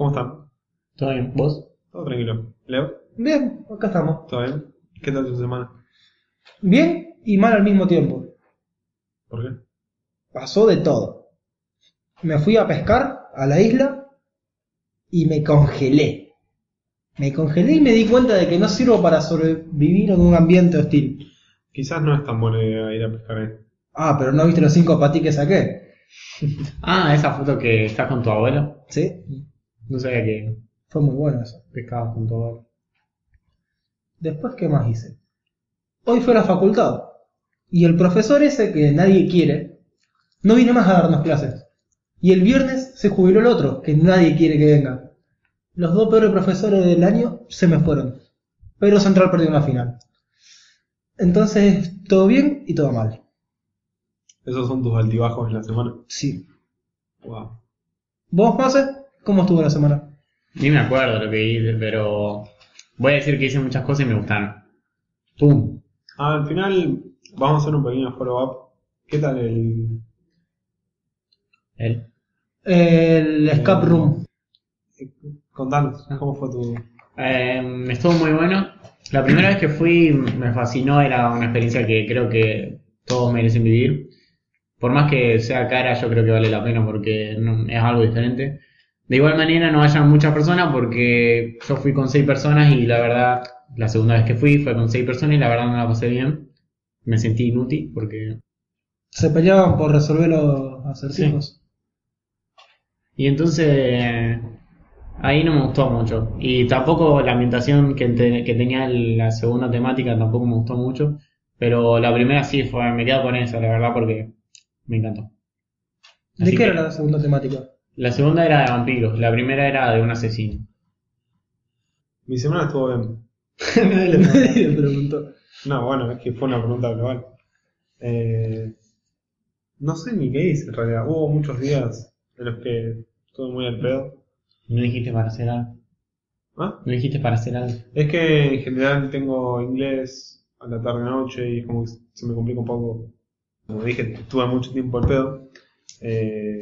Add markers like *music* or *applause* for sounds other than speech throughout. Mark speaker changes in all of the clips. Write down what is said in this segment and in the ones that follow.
Speaker 1: ¿Cómo están?
Speaker 2: ¿Todo bien? ¿Vos?
Speaker 1: Todo tranquilo. ¿Leo?
Speaker 3: Bien, acá estamos.
Speaker 1: ¿Todo bien? ¿Qué tal tu semana?
Speaker 3: Bien y mal al mismo tiempo.
Speaker 1: ¿Por qué?
Speaker 3: Pasó de todo. Me fui a pescar a la isla y me congelé. Me congelé y me di cuenta de que no sirvo para sobrevivir en un ambiente hostil.
Speaker 1: Quizás no es tan buena idea ir a pescar ahí.
Speaker 3: Ah, pero ¿no viste los cinco patí que saqué? *laughs*
Speaker 2: Ah, esa foto que estás con tu abuelo.
Speaker 3: Sí,
Speaker 2: No sabía que
Speaker 3: fue muy bueno eso.
Speaker 2: pescabas con abuelo.
Speaker 3: Después, ¿qué más hice? Hoy fue a la facultad. Y el profesor ese que nadie quiere, no vino más a darnos clases. Y el viernes se jubiló el otro, que nadie quiere que venga. Los dos peores profesores del año se me fueron. Pero Central perdió una final. Entonces, todo bien y todo mal.
Speaker 1: Esos son tus altibajos en la semana.
Speaker 3: Sí.
Speaker 1: Wow.
Speaker 3: ¿Vos, Mase? ¿Cómo estuvo la semana?
Speaker 2: Ni me acuerdo lo que hice, pero voy a decir que hice muchas cosas y me gustaron. ¡Pum!
Speaker 1: Ah, al final vamos a hacer un pequeño follow-up. ¿Qué tal el...
Speaker 2: Él.
Speaker 3: El escape room.
Speaker 1: Contanos, ¿cómo fue tu...
Speaker 2: Eh, estuvo muy bueno. La primera vez que fui me fascinó, era una experiencia que creo que todos merecen vivir. Por más que sea cara, yo creo que vale la pena porque no- es algo diferente. De igual manera no vayan muchas personas porque yo fui con seis personas y la verdad, la segunda vez que fui fue con seis personas y la verdad no la pasé bien. Me sentí inútil porque...
Speaker 3: Se peleaban por resolver los acertijos.
Speaker 2: Y entonces ahí no me gustó mucho. Y tampoco la ambientación que, te- que tenía la segunda temática tampoco me gustó mucho. Pero la primera sí fue, me quedo con esa, la verdad, porque me encantó.
Speaker 3: ¿De qué
Speaker 2: que-
Speaker 3: era la segunda temática?
Speaker 2: La segunda era de vampiros, la primera era de un asesino.
Speaker 1: Mi semana estuvo bien. *laughs*
Speaker 3: Nadie le preguntó.
Speaker 1: No, bueno, es que fue una pregunta global. Eh, no sé ni qué hice en realidad. Hubo muchos días en los que estuve muy al pedo.
Speaker 2: No dijiste para hacer algo.
Speaker 1: ¿Ah?
Speaker 2: No dijiste para hacer algo.
Speaker 1: Es que en general tengo inglés a la tarde-noche y es como que se me complica un poco. Como dije, estuve mucho tiempo al pedo. Eh,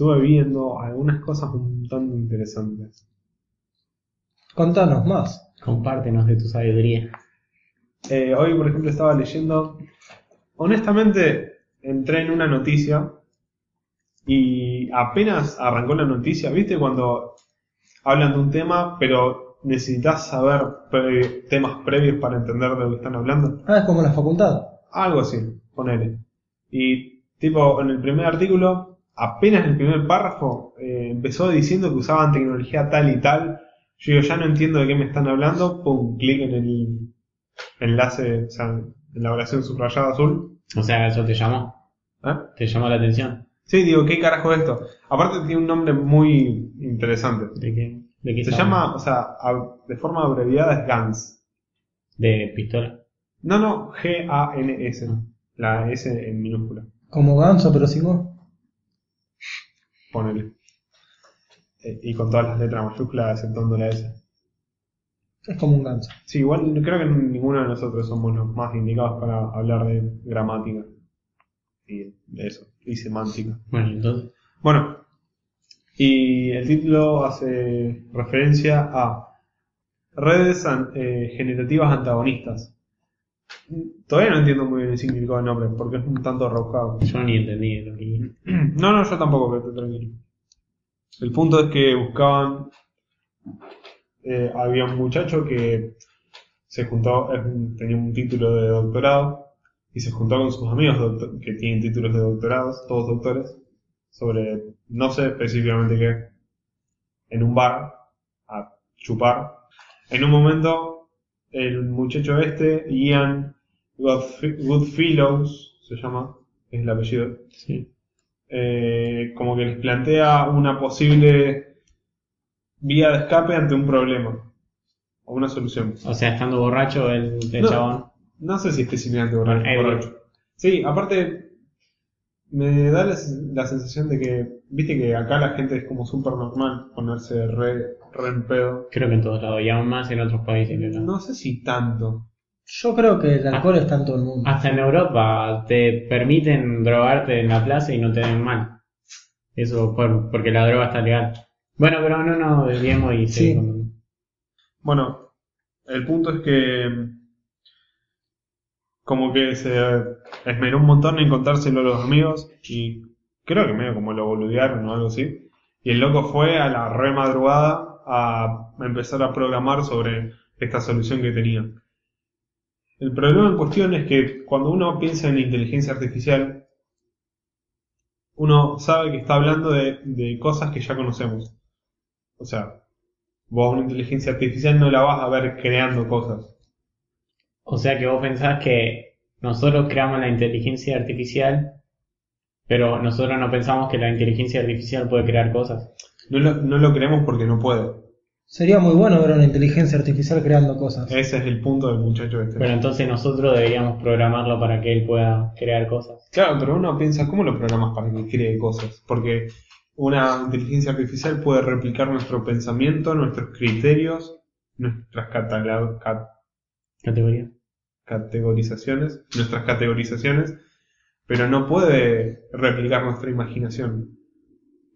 Speaker 1: estuve viendo algunas cosas un tanto interesantes.
Speaker 3: Contanos más.
Speaker 2: Compártenos de tu sabiduría.
Speaker 1: Eh, hoy, por ejemplo, estaba leyendo. Honestamente, entré en una noticia y apenas arrancó la noticia, ¿viste? Cuando hablan de un tema, pero necesitas saber pre- temas previos para entender de lo que están hablando.
Speaker 3: Ah, es como la facultad.
Speaker 1: Algo así, ponele. Y, tipo, en el primer artículo, apenas en el primer párrafo, eh, empezó diciendo que usaban tecnología tal y tal. Yo digo, ya no entiendo de qué me están hablando. Pum, clic en el enlace, o sea, en la oración subrayada azul.
Speaker 2: O sea, eso te llamó.
Speaker 1: ¿Eh?
Speaker 2: Te llamó la atención.
Speaker 1: Sí, digo, ¿qué carajo es esto? Aparte tiene un nombre muy interesante.
Speaker 2: ¿De qué? ¿De qué
Speaker 1: Se llama, o sea, de forma abreviada es GANS.
Speaker 2: De pistola.
Speaker 1: No, no, G-A-N-S. La S en minúscula.
Speaker 3: Como ganso, pero sin vos.
Speaker 1: Ponele. Eh, y con todas las letras mayúsculas exceptuando la S.
Speaker 3: Es como un ganso.
Speaker 1: Sí, igual creo que ninguno de nosotros somos los más indicados para hablar de gramática. Y de eso. Y semántica.
Speaker 2: Bueno, entonces.
Speaker 1: Bueno, y el título hace referencia a redes an- eh, generativas antagonistas. Todavía no entiendo muy bien el significado del nombre porque es un tanto rebuscado.
Speaker 2: Yo ni entendí lo que.
Speaker 1: No, no, yo tampoco, pero tranquilo. El punto es que buscaban. eh, había un muchacho que se juntó, tenía un título de doctorado y se juntó con sus amigos que tienen títulos de doctorados, todos doctores, sobre no sé específicamente qué, en un bar a chupar. En un momento, el muchacho este, Ian Goodfellows, se llama, es el apellido,
Speaker 2: Sí.
Speaker 1: eh, como que les plantea una posible vía de escape ante un problema o una solución.
Speaker 2: O sea, estando borracho el, el
Speaker 1: No.
Speaker 2: chabón.
Speaker 1: No sé si borracho.
Speaker 2: Bueno, ebrio.
Speaker 1: borracho. Sí, aparte me da la, la sensación de que, viste que acá la gente es como súper normal ponerse re, re en pedo.
Speaker 2: Creo que en todos lados, y aún más en otros países. que no.
Speaker 1: No sé si tanto.
Speaker 3: Yo creo que el alcohol está en todo el mundo.
Speaker 2: Hasta en Europa te permiten drogarte en la plaza y no te ven mal. Eso por, porque la droga está legal. Bueno, pero no nos desviemos y
Speaker 3: Sí.
Speaker 1: Bueno, el punto es que como que se esmeró un montón en contárselo a los amigos y creo que medio como lo boludearon o algo así. Y el loco fue a la re madrugada a empezar a programar sobre esta solución que tenía. El problema en cuestión es que cuando uno piensa en inteligencia artificial, uno sabe que está hablando de, de cosas que ya conocemos. O sea, vos una inteligencia artificial no la vas a ver creando cosas.
Speaker 2: O sea que vos pensás que nosotros creamos la inteligencia artificial, pero nosotros no pensamos que la inteligencia artificial puede crear cosas.
Speaker 1: No lo, no lo creemos porque no puede.
Speaker 3: Sería muy bueno ver una inteligencia artificial creando cosas.
Speaker 1: Ese es el punto del muchacho este.
Speaker 2: Pero entonces nosotros deberíamos programarlo para que él pueda crear cosas.
Speaker 1: Claro, pero uno piensa, ¿cómo lo programas para que cree cosas? Porque una inteligencia artificial puede replicar nuestro pensamiento, nuestros criterios, nuestras catala- ca-
Speaker 2: Categoría.
Speaker 1: categorizaciones, nuestras categorizaciones, pero no puede replicar nuestra imaginación.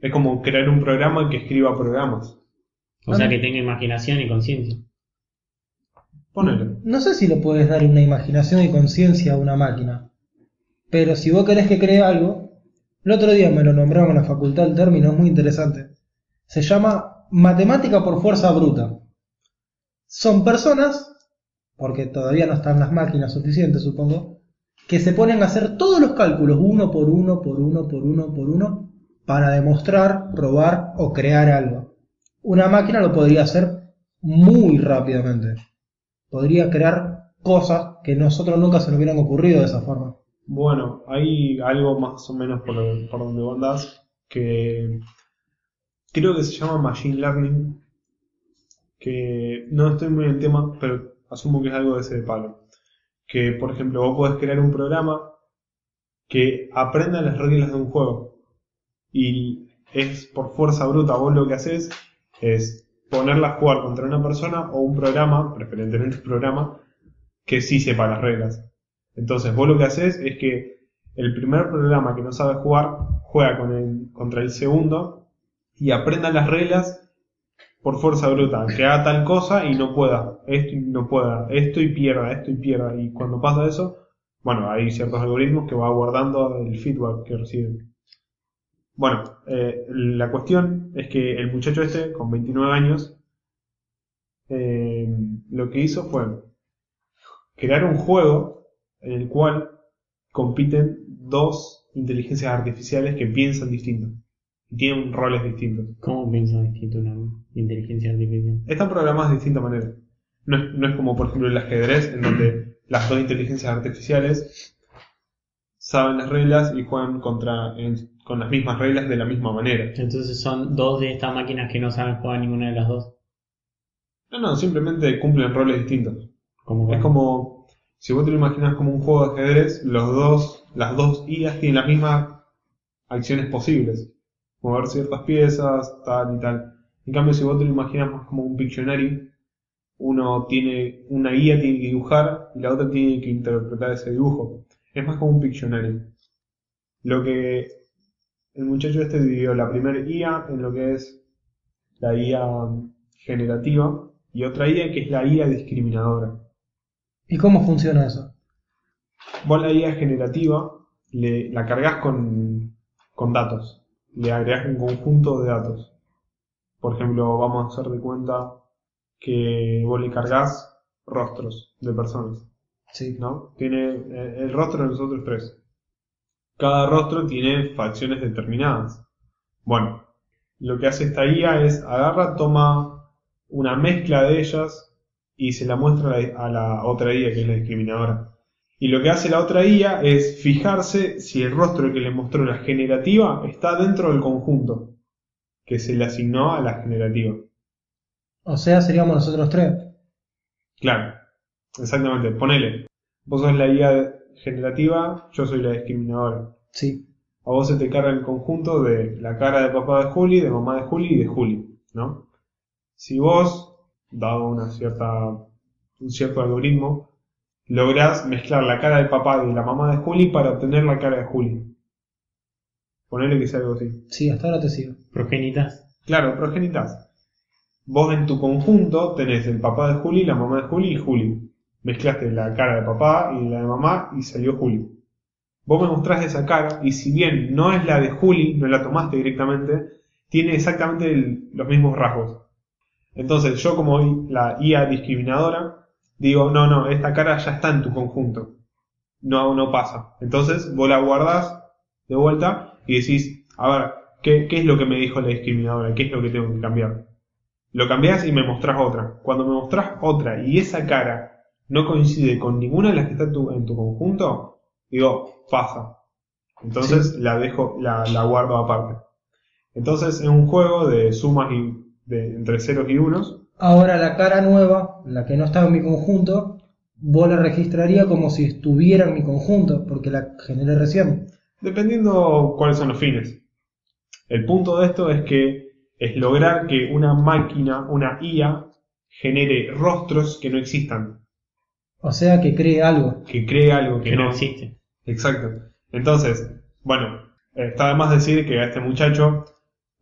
Speaker 1: Es como crear un programa que escriba programas.
Speaker 2: O sea que tenga imaginación y conciencia.
Speaker 1: Ponele.
Speaker 3: No sé si le puedes dar una imaginación y conciencia a una máquina. Pero si vos querés que cree algo, el otro día me lo nombraron en la facultad el término, es muy interesante. Se llama matemática por fuerza bruta. Son personas, porque todavía no están las máquinas suficientes, supongo, que se ponen a hacer todos los cálculos uno por uno, por uno, por uno, por uno, para demostrar, probar o crear algo. Una máquina lo podría hacer muy rápidamente. Podría crear cosas que nosotros nunca se nos hubieran ocurrido de esa forma.
Speaker 1: Bueno, hay algo más o menos por, por donde vos que creo que se llama Machine Learning, que no estoy muy en el tema, pero asumo que es algo de ese palo. Que, por ejemplo, vos podés crear un programa que aprenda las reglas de un juego y es por fuerza bruta, vos lo que haces es ponerla a jugar contra una persona o un programa, preferentemente un programa, que sí sepa las reglas. Entonces vos lo que haces es que el primer programa que no sabe jugar juega contra el segundo y aprenda las reglas por fuerza bruta, que haga tal cosa y no pueda, esto y no pueda, esto y pierda, esto y pierda. Y cuando pasa eso, bueno, hay ciertos algoritmos que va guardando el feedback que reciben. Bueno, eh, la cuestión es que el muchacho este, con 29 años, eh, lo que hizo fue crear un juego en el cual compiten dos inteligencias artificiales que piensan distinto y tienen roles distintos.
Speaker 2: ¿Cómo piensa distinto una inteligencia artificial?
Speaker 1: Están programadas de distinta manera. No es, no es como, por ejemplo, el ajedrez, en donde las dos inteligencias artificiales saben las reglas y juegan contra, en- con las mismas reglas de la misma manera.
Speaker 2: Entonces son dos de estas máquinas que no saben jugar ninguna de las dos.
Speaker 1: No, no, simplemente cumplen roles distintos. Es como, si vos te lo imaginas como un juego de ajedrez, los dos, las dos IAs tienen las mismas acciones posibles. Mover ciertas piezas, tal y tal. En cambio, si vos te lo imaginas más como un Pictionary, uno tiene, una guía tiene que dibujar y la otra tiene que interpretar ese dibujo. Es más como un Pictionary. Lo que el muchacho este dividió la primera IA en lo que es la IA generativa y otra IA que es la IA discriminadora.
Speaker 3: ¿Y cómo funciona eso?
Speaker 1: Vos la IA generativa le, la cargas con, con datos. Le agregas un conjunto de datos. Por ejemplo, vamos a hacer de cuenta que vos le cargas rostros de personas.
Speaker 3: Sí.
Speaker 1: ¿no? Tiene eh, el rostro de nosotros tres. Cada rostro tiene facciones determinadas. Bueno, lo que hace esta IA es agarra, toma una mezcla de ellas y se la muestra a la, a la otra IA que es la discriminadora. Y lo que hace la otra IA es fijarse si el rostro que le mostró la generativa está dentro del conjunto que se le asignó a la generativa.
Speaker 3: O sea, seríamos nosotros tres.
Speaker 1: Claro, exactamente. Ponele, vos sos la IA generativa, yo soy la discriminadora.
Speaker 3: Sí.
Speaker 1: A vos se te carga el conjunto de la cara de papá de Juli, de mamá de Juli y de Juli, ¿no? Si vos, dado una cierta, un cierto algoritmo, lográs mezclar la cara del papá y de la mamá de Juli para obtener la cara de Juli. Ponele que sea algo así.
Speaker 3: Sí, hasta ahora te sigo.
Speaker 2: Progenitas.
Speaker 1: Claro, progenitas. Vos en tu conjunto tenés el papá de Juli, la mamá de Juli y Juli. Mezclaste la cara de papá y la de mamá y salió Juli. Vos me mostrás esa cara y si bien no es la de Juli, no la tomaste directamente, tiene exactamente los mismos rasgos. Entonces yo como la IA discriminadora, digo, no, no, esta cara ya está en tu conjunto. No, no pasa. Entonces vos la guardás de vuelta y decís, a ver, ¿qué, qué es lo que me dijo la discriminadora? ¿Qué es lo que tengo que cambiar? Lo cambiás y me mostrás otra. Cuando me mostrás otra y esa cara no coincide con ninguna de las que está en tu, en tu conjunto, digo, pasa. Entonces la dejo, la, la guardo aparte. Entonces es un juego de sumas y de, entre ceros y unos.
Speaker 3: Ahora la cara nueva, la que no estaba en mi conjunto, vos la registraría como si estuviera en mi conjunto, porque la generé recién.
Speaker 1: Dependiendo cuáles son los fines. El punto de esto es que es lograr que una máquina, una IA, genere rostros que no existan,
Speaker 3: O sea, que cree algo.
Speaker 1: que cree algo que,
Speaker 2: Que no
Speaker 1: no
Speaker 2: existe.
Speaker 1: Exacto. Entonces, bueno, está de más decir que a este muchacho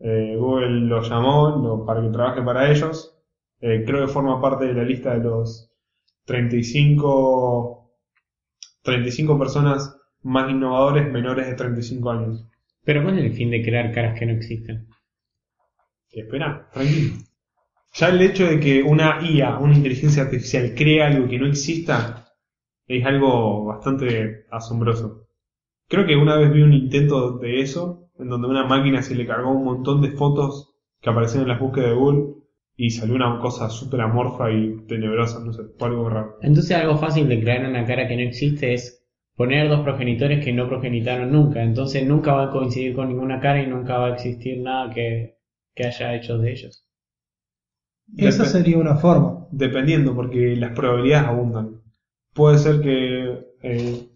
Speaker 1: eh, Google lo llamó lo- para que trabaje para ellos. Eh, creo que forma parte de la lista de los 35, 35 personas más innovadores menores de 35 años.
Speaker 2: Pero ¿cuál es el fin de crear caras que no existen?
Speaker 1: Espera, tranquilo. Ya el hecho de que una IA, una inteligencia artificial, cree algo que no exista, es algo bastante asombroso. Creo que una vez vi un intento de eso, en donde una máquina se le cargó un montón de fotos que aparecían en las búsquedas de Google y salió una cosa súper amorfa y tenebrosa, no sé, fue algo raro.
Speaker 2: Entonces algo fácil de crear una cara que no existe es poner dos progenitores que no progenitaron nunca. Entonces nunca va a coincidir con ninguna cara y nunca va a existir nada que, que haya hecho de ellos.
Speaker 3: Esa sería una forma.
Speaker 1: Dependiendo, porque las probabilidades abundan. Puede ser que, eh,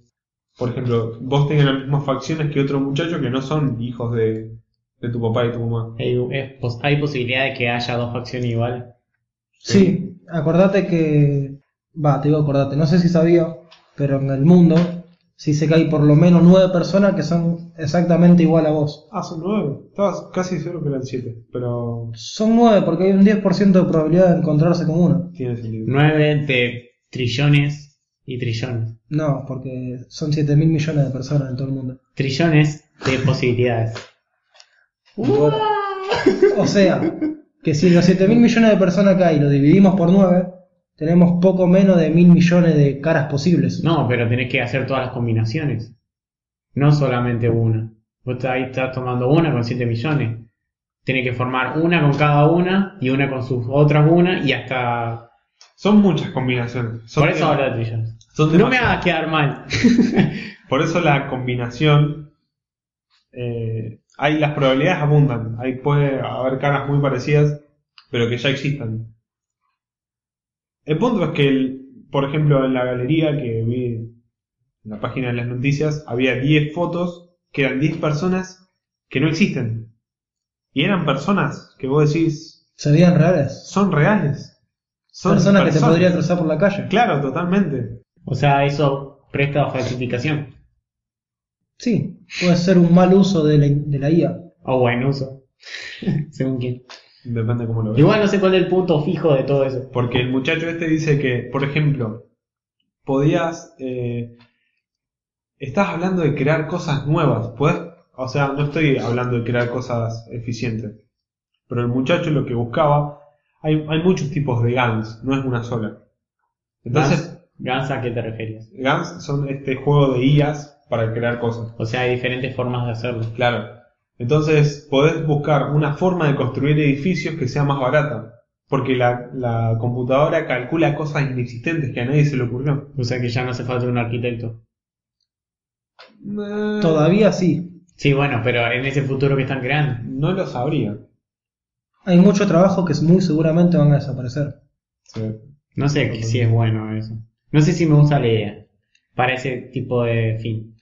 Speaker 1: por ejemplo, vos tengas las mismas facciones que otro muchacho que no son hijos de, de tu papá y tu mamá.
Speaker 2: Hay, pos- hay posibilidad de que haya dos facciones iguales.
Speaker 3: Sí, acordate que... Va, te digo acordate, no sé si sabía, pero en el mundo sí sé que hay por lo menos nueve personas que son exactamente igual a vos.
Speaker 1: Ah, son nueve. Estabas casi seguro que eran siete, pero
Speaker 3: Son nueve porque hay un 10% de probabilidad de encontrarse con uno.
Speaker 1: tiene sentido.
Speaker 2: Nueve de trillones y trillones.
Speaker 3: No, porque son 7 mil millones de personas en todo el mundo.
Speaker 2: Trillones de posibilidades. *laughs*
Speaker 3: O sea, que si los 7 mil millones de personas que hay lo dividimos por 9, tenemos poco menos de mil millones de caras posibles.
Speaker 2: No, pero tenés que hacer todas las combinaciones. No solamente una. Vos ahí estás tomando una con 7 millones. Tenés que formar una con cada una y una con sus otras una y hasta...
Speaker 1: Son muchas combinaciones. Son
Speaker 2: Por eso hablo de trillones.
Speaker 1: son
Speaker 2: No me hagas quedar mal. *laughs*
Speaker 1: Por eso la combinación. eh, hay las probabilidades abundan. Ahí puede haber caras muy parecidas, pero que ya existan. El punto es que, el- por ejemplo, en la galería que vi en la página de las noticias, había 10 fotos que eran 10 personas que no existen. Y eran personas que vos decís,
Speaker 3: ¿Se veían reales?
Speaker 1: son reales. Son
Speaker 3: personas que te podría cruzar por la calle.
Speaker 1: Claro, totalmente.
Speaker 2: O sea, eso presta a falsificación.
Speaker 3: Sí, puede ser un mal uso de la, de la IA.
Speaker 2: O buen uso. *laughs* Según quién.
Speaker 1: Depende cómo lo veas.
Speaker 2: Igual no sé cuál es el punto fijo de todo eso.
Speaker 1: Porque el muchacho este dice que, por ejemplo, podías... eh, estás hablando de crear cosas nuevas. Puedes, o sea, no estoy hablando de crear cosas eficientes. Pero el muchacho lo que buscaba... Hay, hay muchos tipos de GANs, no es una sola. Entonces,
Speaker 2: Gans, ¿a qué te referías?
Speaker 1: GANs son este juego de IAs para crear cosas.
Speaker 2: O sea, hay diferentes formas de hacerlo.
Speaker 1: Claro. Entonces, podés buscar una forma de construir edificios que sea más barata. Porque la, la computadora calcula cosas inexistentes que a nadie se le ocurrió.
Speaker 2: O sea que ya no hace falta un arquitecto.
Speaker 1: Eh,
Speaker 3: Todavía sí.
Speaker 2: Sí, bueno, pero en ese futuro que están creando.
Speaker 1: No lo sabría.
Speaker 3: Hay mucho trabajo que muy seguramente van a desaparecer.
Speaker 1: Sí.
Speaker 2: No sé que- si es bueno eso. No sé si me gusta la idea. Para ese tipo de fin.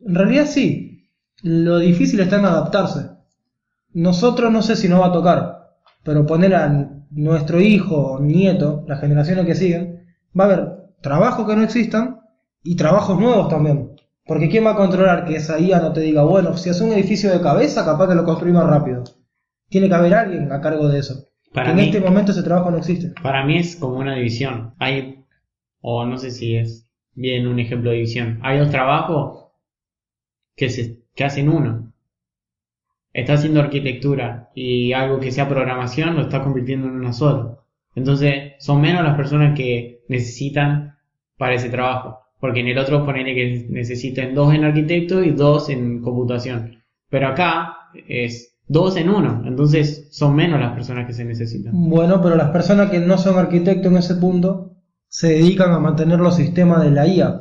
Speaker 3: En realidad sí. Lo difícil está en adaptarse. Nosotros no sé si nos va a tocar, pero poner a nuestro hijo o nieto, las generaciones que siguen, va a haber trabajos que no existan y trabajos nuevos también. Porque ¿quién va a controlar que esa IA no te diga, bueno, si hace un edificio de cabeza, capaz que lo construimos rápido? Tiene que haber alguien a cargo de eso.
Speaker 2: Para
Speaker 3: Que en
Speaker 2: mí-
Speaker 3: este momento ese trabajo no existe.
Speaker 2: Para mí es como una división. Hay, o no sé si es bien un ejemplo de división. Hay dos trabajos que, se, que hacen uno. Está haciendo arquitectura y algo que sea programación lo está convirtiendo en una sola. Entonces son menos las personas que necesitan para ese trabajo. Porque en el otro ponele que necesiten dos en arquitecto y dos en computación. Pero acá es dos en uno. Entonces son menos las personas que se necesitan.
Speaker 3: Bueno, pero las personas que no son arquitectos en ese punto se dedican a mantener los sistemas de la IA.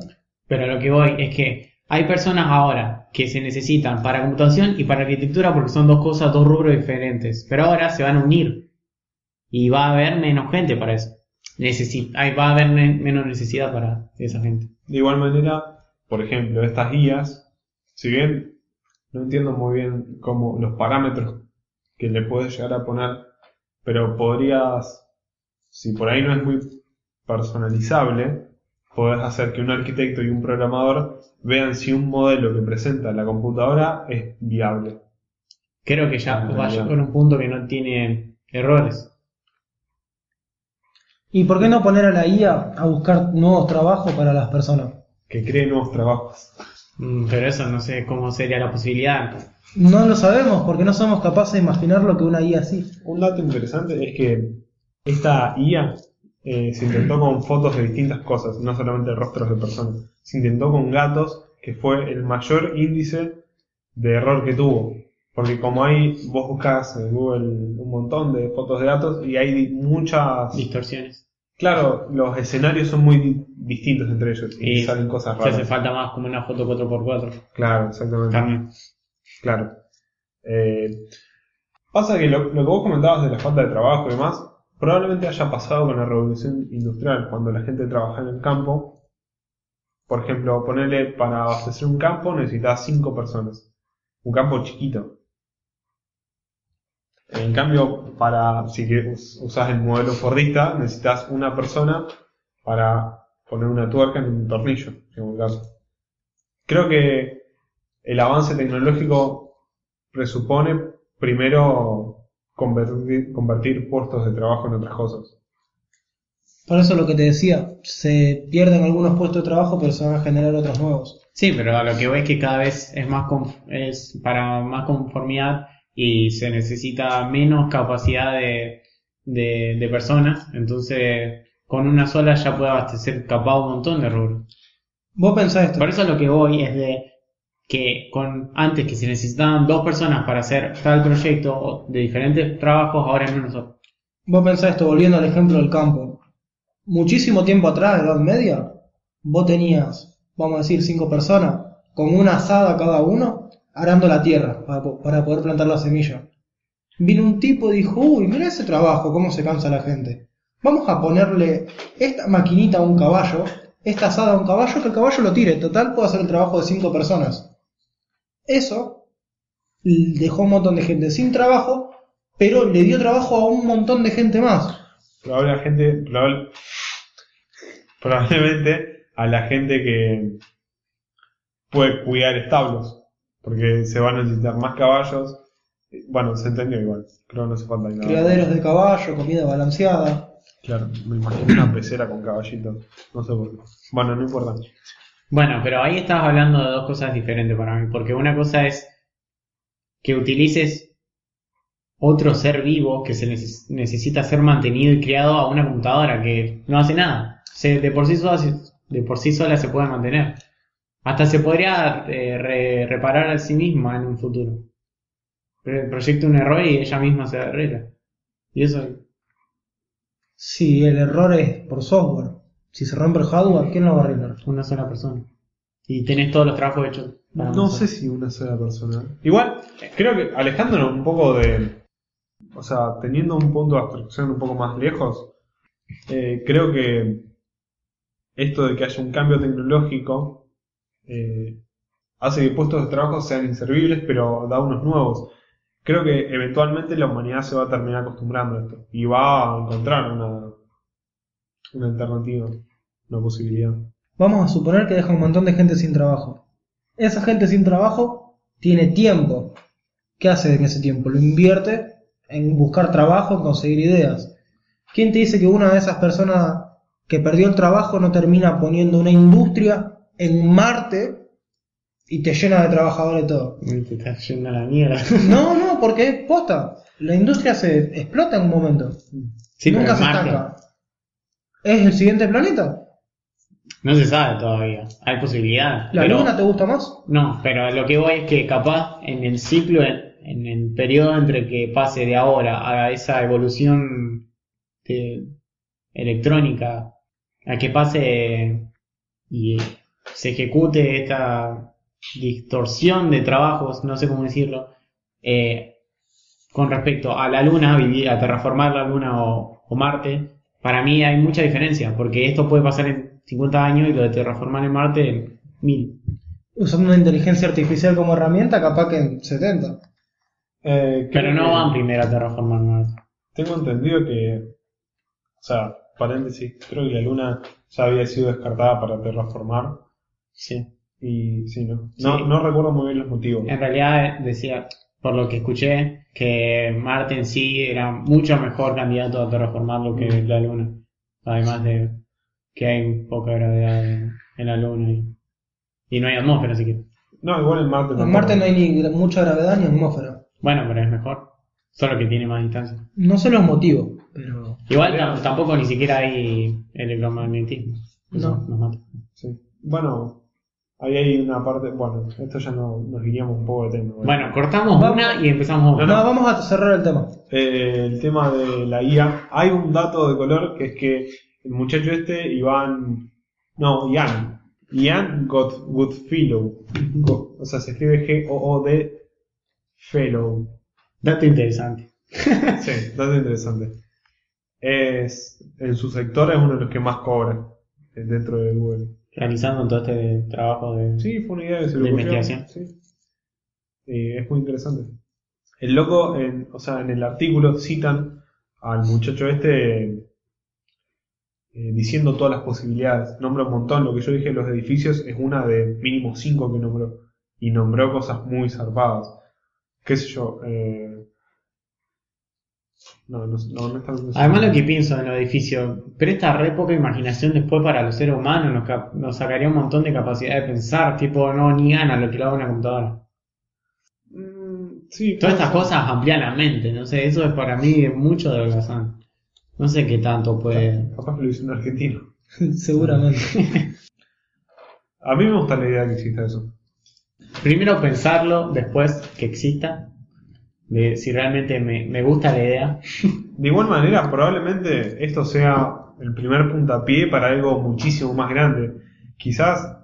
Speaker 2: Pero lo que voy es que hay personas ahora que se necesitan para computación y para arquitectura porque son dos cosas, dos rubros diferentes. Pero ahora se van a unir y va a haber menos gente para eso. Necesi- ahí va a haber menos necesidad para esa gente.
Speaker 1: De igual manera, por ejemplo, estas guías, si bien no entiendo muy bien cómo los parámetros que le puedes llegar a poner, pero podrías, si por ahí no es muy personalizable, podés hacer que un arquitecto y un programador vean si un modelo que presenta la computadora es viable.
Speaker 2: Creo que ya
Speaker 1: Ah,
Speaker 2: va a
Speaker 1: ya.
Speaker 2: llegar a un punto que no tiene errores.
Speaker 3: ¿Y por qué no poner a la IA a buscar nuevos trabajos para las personas?
Speaker 1: Que cree nuevos trabajos.
Speaker 2: Mm, Pero eso no sé cómo sería la posibilidad.
Speaker 3: No lo sabemos porque no somos capaces de imaginar lo que una IA sí.
Speaker 1: Un dato interesante es que esta IA eh, se intentó con fotos de distintas cosas, no solamente rostros de personas. Se intentó con gatos, que fue el mayor índice de error que tuvo. Porque como hay, vos buscas en Google un montón de fotos de gatos y hay muchas...
Speaker 2: Distorsiones.
Speaker 1: Claro, los escenarios son muy di- distintos entre ellos y,
Speaker 2: Y
Speaker 1: salen cosas
Speaker 2: Se hace
Speaker 1: raras.
Speaker 2: falta más como una foto 4x4.
Speaker 1: Claro, exactamente.
Speaker 2: También.
Speaker 1: Claro. Eh, pasa que lo, lo que vos comentabas de la falta de trabajo y demás, probablemente haya pasado con la revolución industrial, cuando la gente trabajaba en el campo. Por ejemplo, ponerle para abastecer un campo necesitas cinco personas. Un campo chiquito. En cambio, para si usas el modelo fordista, necesitas una persona para poner una tuerca en un tornillo, en un caso. Creo que el avance tecnológico presupone primero convertir, convertir puestos de trabajo en otras cosas.
Speaker 3: Por eso lo que te decía, se pierden algunos puestos de trabajo, pero se van a generar otros nuevos.
Speaker 2: Sí, pero a lo que voy es que cada vez es más con- es para más conformidad y se necesita menos capacidad de, de, de personas. Entonces, con una sola ya puede abastecer capaz un montón de rubros.
Speaker 3: Vos pensás esto.
Speaker 2: Por eso lo que voy es de que con antes que se necesitaban dos personas para hacer tal proyecto de diferentes trabajos, ahora es menos.
Speaker 3: Vos pensás esto, volviendo al ejemplo del campo. Muchísimo tiempo atrás, Edad Media, vos tenías, vamos a decir, cinco personas, con una asada cada uno, arando la tierra para, po- para poder plantar la semilla. Vino un tipo y dijo, uy, mira ese trabajo, cómo se cansa la gente. Vamos a ponerle esta maquinita a un caballo, esta asada a un caballo, que el caballo lo tire. Total, puede hacer el trabajo de cinco personas. Eso dejó un montón de gente sin trabajo, pero le dio trabajo a un montón de gente más.
Speaker 1: Probable a gente, probable- probablemente a la gente que puede cuidar establos, porque se van a necesitar más caballos. Bueno, se entendió igual, creo que no hace falta nada.
Speaker 3: Criaderos de caballo, comida balanceada.
Speaker 1: Claro, me imagino una pecera con caballitos, no sé por qué. Bueno, no importa.
Speaker 2: Bueno, pero ahí estabas hablando de dos cosas diferentes para mí, porque una cosa es que utilices otro ser vivo que se neces- necesita ser mantenido y criado a una computadora que no hace nada. De, por sí sola, se- sí puede mantener. Hasta se podría eh, re- reparar a sí misma en un futuro. Pero proyecta un error y ella misma se arregla. Y eso,
Speaker 3: Si el error es por software, si se rompe el hardware, ¿quién lo va a arreglar?
Speaker 2: una sola persona. Y tenés todos los trabajos hechos. para
Speaker 1: No sé si una sola persona. Igual, creo que alejándonos un poco de. O sea, teniendo un punto de abstracción un poco más lejos, eh, creo que esto de que haya un cambio tecnológico eh, hace que puestos de trabajo sean inservibles, pero da unos nuevos. Creo que eventualmente la humanidad se va a terminar acostumbrando a esto y va a encontrar una, una alternativa, una posibilidad.
Speaker 3: Vamos a suponer que deja un montón de gente sin trabajo. Esa gente sin trabajo tiene tiempo. ¿Qué hace en ese tiempo? Lo invierte en buscar trabajo, en conseguir ideas. ¿Quién te dice que una de esas personas que perdió el trabajo no termina poniendo una industria en Marte y te llena de trabajadores todo?
Speaker 2: Te estás yendo a la mierda. *laughs*
Speaker 3: No, no, porque es posta. La industria se explota en un momento.
Speaker 2: Sí,
Speaker 3: Nunca se
Speaker 2: Marte
Speaker 3: estanca. ¿Es el siguiente planeta?
Speaker 2: No se sabe todavía. Hay posibilidad.
Speaker 3: ¿La
Speaker 2: pero-
Speaker 3: luna te gusta más?
Speaker 2: No, pero lo que voy es que capaz en el ciclo, en, en el periodo entre que pase de ahora a esa evolución de- electrónica, a que pase y se ejecute esta distorsión de trabajos, no sé cómo decirlo, eh, con respecto a la Luna, vivir, a terraformar la Luna o, o Marte, para mí hay mucha diferencia, porque esto puede pasar en 50 años y lo de terraformar en Marte en 1000.
Speaker 3: Usando una inteligencia artificial como herramienta, capaz que en 70.
Speaker 1: Eh,
Speaker 2: Pero no
Speaker 1: que-
Speaker 2: van primero a terraformar Marte.
Speaker 1: Tengo entendido que, o sea, paréntesis, creo que la luna ya había sido descartada para terraformar
Speaker 2: Sí.
Speaker 1: y sí, no, no,
Speaker 2: Sí.
Speaker 1: no recuerdo muy bien los motivos.
Speaker 2: En realidad decía, por lo que escuché, que Marte en sí era mucho mejor candidato a terraformarlo que la Luna. Además de que hay poca gravedad en, en la Luna y, y no hay atmósfera, así que.
Speaker 1: No, igual en Marte
Speaker 3: En
Speaker 1: tampoco.
Speaker 3: Marte no hay ni mucha gravedad ni atmósfera.
Speaker 2: Bueno, pero es mejor. Solo que tiene más distancia.
Speaker 3: No sé los motivos, pero.
Speaker 2: Igual tam- tampoco ni siquiera hay electromagnetismo. Eso
Speaker 3: No.
Speaker 2: nos mata.
Speaker 1: Sí. Bueno, ahí hay una parte, bueno, esto ya no, nos guiamos un poco de tema.
Speaker 2: Bueno, cortamos
Speaker 3: Vamos.
Speaker 2: una y empezamos otra.
Speaker 3: No, vamos a cerrar el tema.
Speaker 1: Eh, el tema de la IA, hay un dato de color que es que el muchacho este, Iván, no, Ian, Ian Got, Goodfellow, Go- o sea, se escribe G-O-O-D Fellow.
Speaker 2: Dato interesante. *laughs*
Speaker 1: Sí, dato interesante. Es, en su sector es uno de los que más cobra eh, dentro de Google.
Speaker 2: Realizando todo este trabajo de.
Speaker 1: Sí, fue una idea que se le
Speaker 2: De
Speaker 1: ocurrió.
Speaker 2: investigación.
Speaker 1: Sí. Y es muy interesante. El loco, en, o sea, en el artículo citan al muchacho este eh, diciendo todas las posibilidades. Nombra un montón. Lo que yo dije de los edificios es una de mínimo cinco que nombró. Y nombró cosas muy zarpadas. ¿Qué sé yo? Eh... No, no, no, no.
Speaker 2: Además lo que pienso en los edificios, presta re poca imaginación después para los seres humanos, nos, sacaría un montón de capacidad de pensar, tipo, no, ni gana lo que lo haga una computadora.
Speaker 1: Mm, sí,
Speaker 2: Todas estas cosas amplían la mente, no sé, eso es para mí mucho de holgazán. No sé qué tanto puede...
Speaker 1: Capaz lo hizo un argentino. *laughs*
Speaker 3: Seguramente. *laughs*
Speaker 1: A mí me gusta la idea de que exista eso.
Speaker 2: Primero pensarlo, después que exista, de si realmente me, me gusta la idea. *laughs*
Speaker 1: De igual manera, probablemente esto sea el primer puntapié para algo muchísimo más grande. Quizás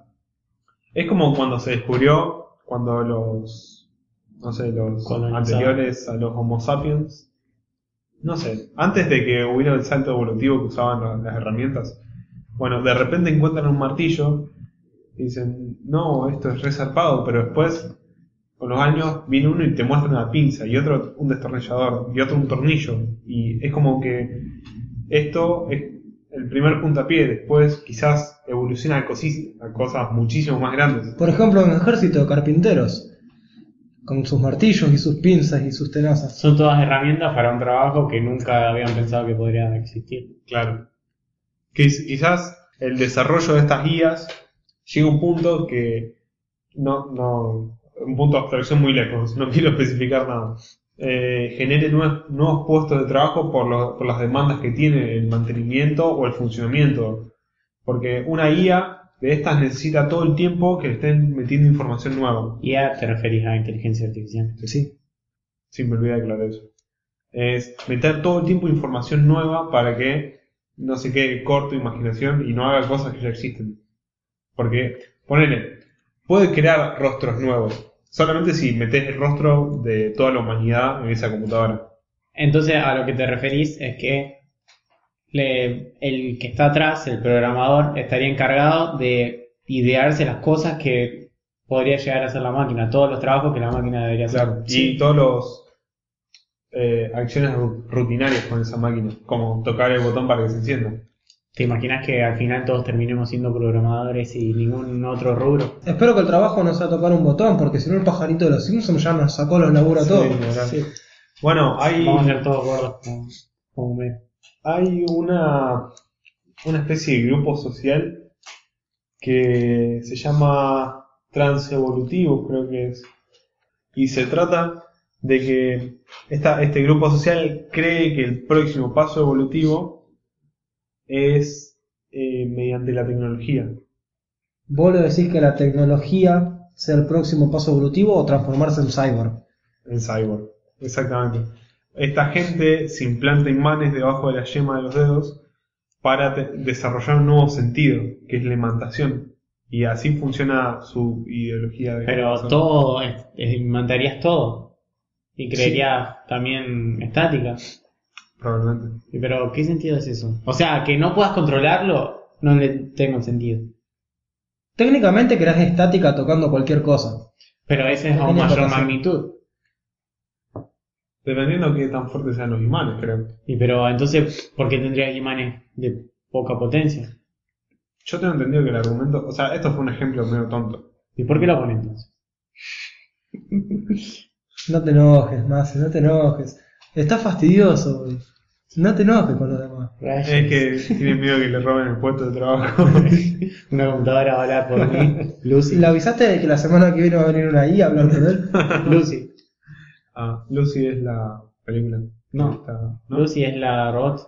Speaker 1: es como cuando se descubrió, cuando los, no sé, los anteriores a los Homo sapiens, no sé, antes de que hubiera el salto evolutivo que usaban la- las herramientas, bueno, de repente encuentran un martillo y dicen, no, esto es resarpado, pero después, con los años, viene uno y te muestra una pinza, y otro un destornillador, y otro un tornillo, y es como que esto es el primer puntapié, después quizás evoluciona a, cosis- a cosas muchísimo más grandes.
Speaker 3: Por ejemplo, en ejército de carpinteros. Con sus martillos y sus pinzas y sus tenazas.
Speaker 2: Son todas herramientas para un trabajo que nunca habían pensado que podría existir.
Speaker 1: Claro. Quiz- Quizás el desarrollo de estas guías llega a un punto que no, no, un punto de abstracción muy lejos, no quiero especificar nada. Eh, genere nuevos, nuevos puestos de trabajo por, lo- por las demandas que tiene el mantenimiento o el funcionamiento. Porque una guía de estas necesita todo el tiempo que le estén metiendo información nueva.
Speaker 2: ¿Y a te referís a inteligencia artificial?
Speaker 3: Sí.
Speaker 1: Sí, me olvidé de aclarar eso. es meter todo el tiempo información nueva para que no se quede corto imaginación y no haga cosas que ya existen. Porque, ponele, puede crear rostros nuevos, solamente si metes el rostro de toda la humanidad en esa computadora.
Speaker 2: Entonces, a lo que te referís es que le- el que está atrás, el programador, estaría encargado de idearse las cosas que podría llegar a hacer la máquina, todos los trabajos que la máquina debería hacer.
Speaker 1: Claro, y todos los eh, acciones ru- rutinarias con esa máquina, como tocar el botón para que se encienda.
Speaker 2: ¿Te imaginas que al final todos terminemos siendo programadores y ningún otro rubro?
Speaker 3: Espero que el trabajo no sea tocar un botón, porque si no el pajarito de los Simpsons ya nos sacó los laburos a
Speaker 1: Sí,
Speaker 3: todos. Sí.
Speaker 1: Bueno, hay,
Speaker 2: Vamos a ser todos gordos como, como me.
Speaker 1: hay una, una especie de grupo social que se llama transevolutivo, creo que es. Y se trata de que esta, este grupo social cree que el próximo paso evolutivo es eh, mediante la tecnología.
Speaker 3: ¿Vos le decís que la tecnología sea el próximo paso evolutivo o transformarse en cyborg?
Speaker 1: En cyborg, exactamente. Esta gente se implanta imanes debajo de la yema de los dedos para desarrollar un nuevo sentido, que es la imantación. Y así funciona su ideología de
Speaker 2: Pero todo, es- es- inventarías todo. Y creerías también estática.
Speaker 1: Probablemente.
Speaker 2: Y Pero, ¿qué sentido es eso? O sea, que no puedas controlarlo, no le tengo sentido.
Speaker 3: Técnicamente creás estática tocando cualquier cosa.
Speaker 2: Pero ese es a mayor magnitud.
Speaker 1: Dependiendo de qué tan fuertes sean los imanes, creo.
Speaker 2: Y pero entonces, ¿por qué tendrías imanes de poca potencia?
Speaker 1: Yo tengo entendido que el argumento, o sea, esto fue un ejemplo medio tonto.
Speaker 2: ¿Y por qué lo ponen entonces? *laughs*
Speaker 3: No te enojes, más, no te enojes. Está fastidioso, güey. No te enojes con los demás.
Speaker 1: Es que tienen miedo que le roben el puesto de trabajo. *laughs*
Speaker 2: Una computadora va a hablar por mí. Lucy.
Speaker 3: ¿Le avisaste de que la semana que viene va a venir una I a hablar de él? *laughs*
Speaker 2: Lucy.
Speaker 1: ah, Lucy es la película.
Speaker 2: No.
Speaker 1: Está- ¿no?
Speaker 2: Lucy es la robot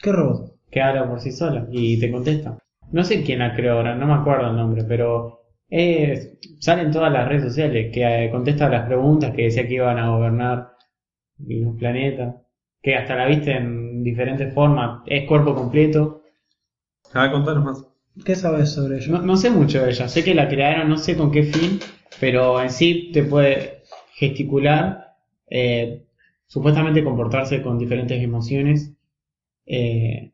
Speaker 3: ¿Qué robot?
Speaker 2: que habla por sí sola y te contesta. No sé quién la creó ahora, no me acuerdo el nombre, pero es, sale en todas las redes sociales que contesta las preguntas que decía que iban a gobernar los planetas, que hasta la viste en diferentes formas, es cuerpo completo.
Speaker 1: A ver, contanos más.
Speaker 3: ¿Qué sabes sobre ello?
Speaker 2: No, no sé mucho de ella, sé que la crearon, no sé con qué fin, pero en sí te puede gesticular, eh, supuestamente comportarse con diferentes emociones, eh,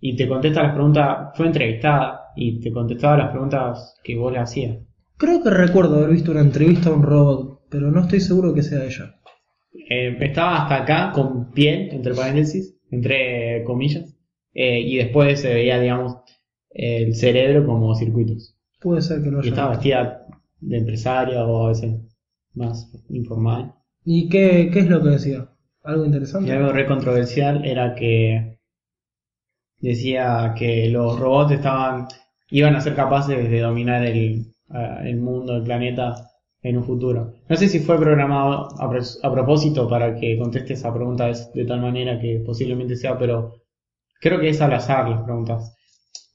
Speaker 2: y te contesta las preguntas, fue entrevistada y te contestaba las preguntas que vos le hacías.
Speaker 3: Creo que recuerdo haber visto una entrevista a un robot, pero no estoy seguro que sea ella.
Speaker 2: Eh, estaba hasta acá con piel, entre paréntesis, entre comillas, eh, y después se veía, digamos, el cerebro como circuitos.
Speaker 3: Puede ser que lo
Speaker 2: Y
Speaker 3: haya
Speaker 2: estaba
Speaker 3: visto.
Speaker 2: vestida de empresaria o a veces más informal.
Speaker 3: ¿Y qué, qué es lo que decía? ¿Algo
Speaker 2: Y
Speaker 3: interesante?
Speaker 2: algo re controversial era que decía que los robots estaban iban a ser capaces de dominar el, a- el mundo, el planeta en un futuro. No sé si fue programado a, pro- a propósito para que conteste esa pregunta de, de tal manera que posiblemente sea, pero creo que es al azar las preguntas.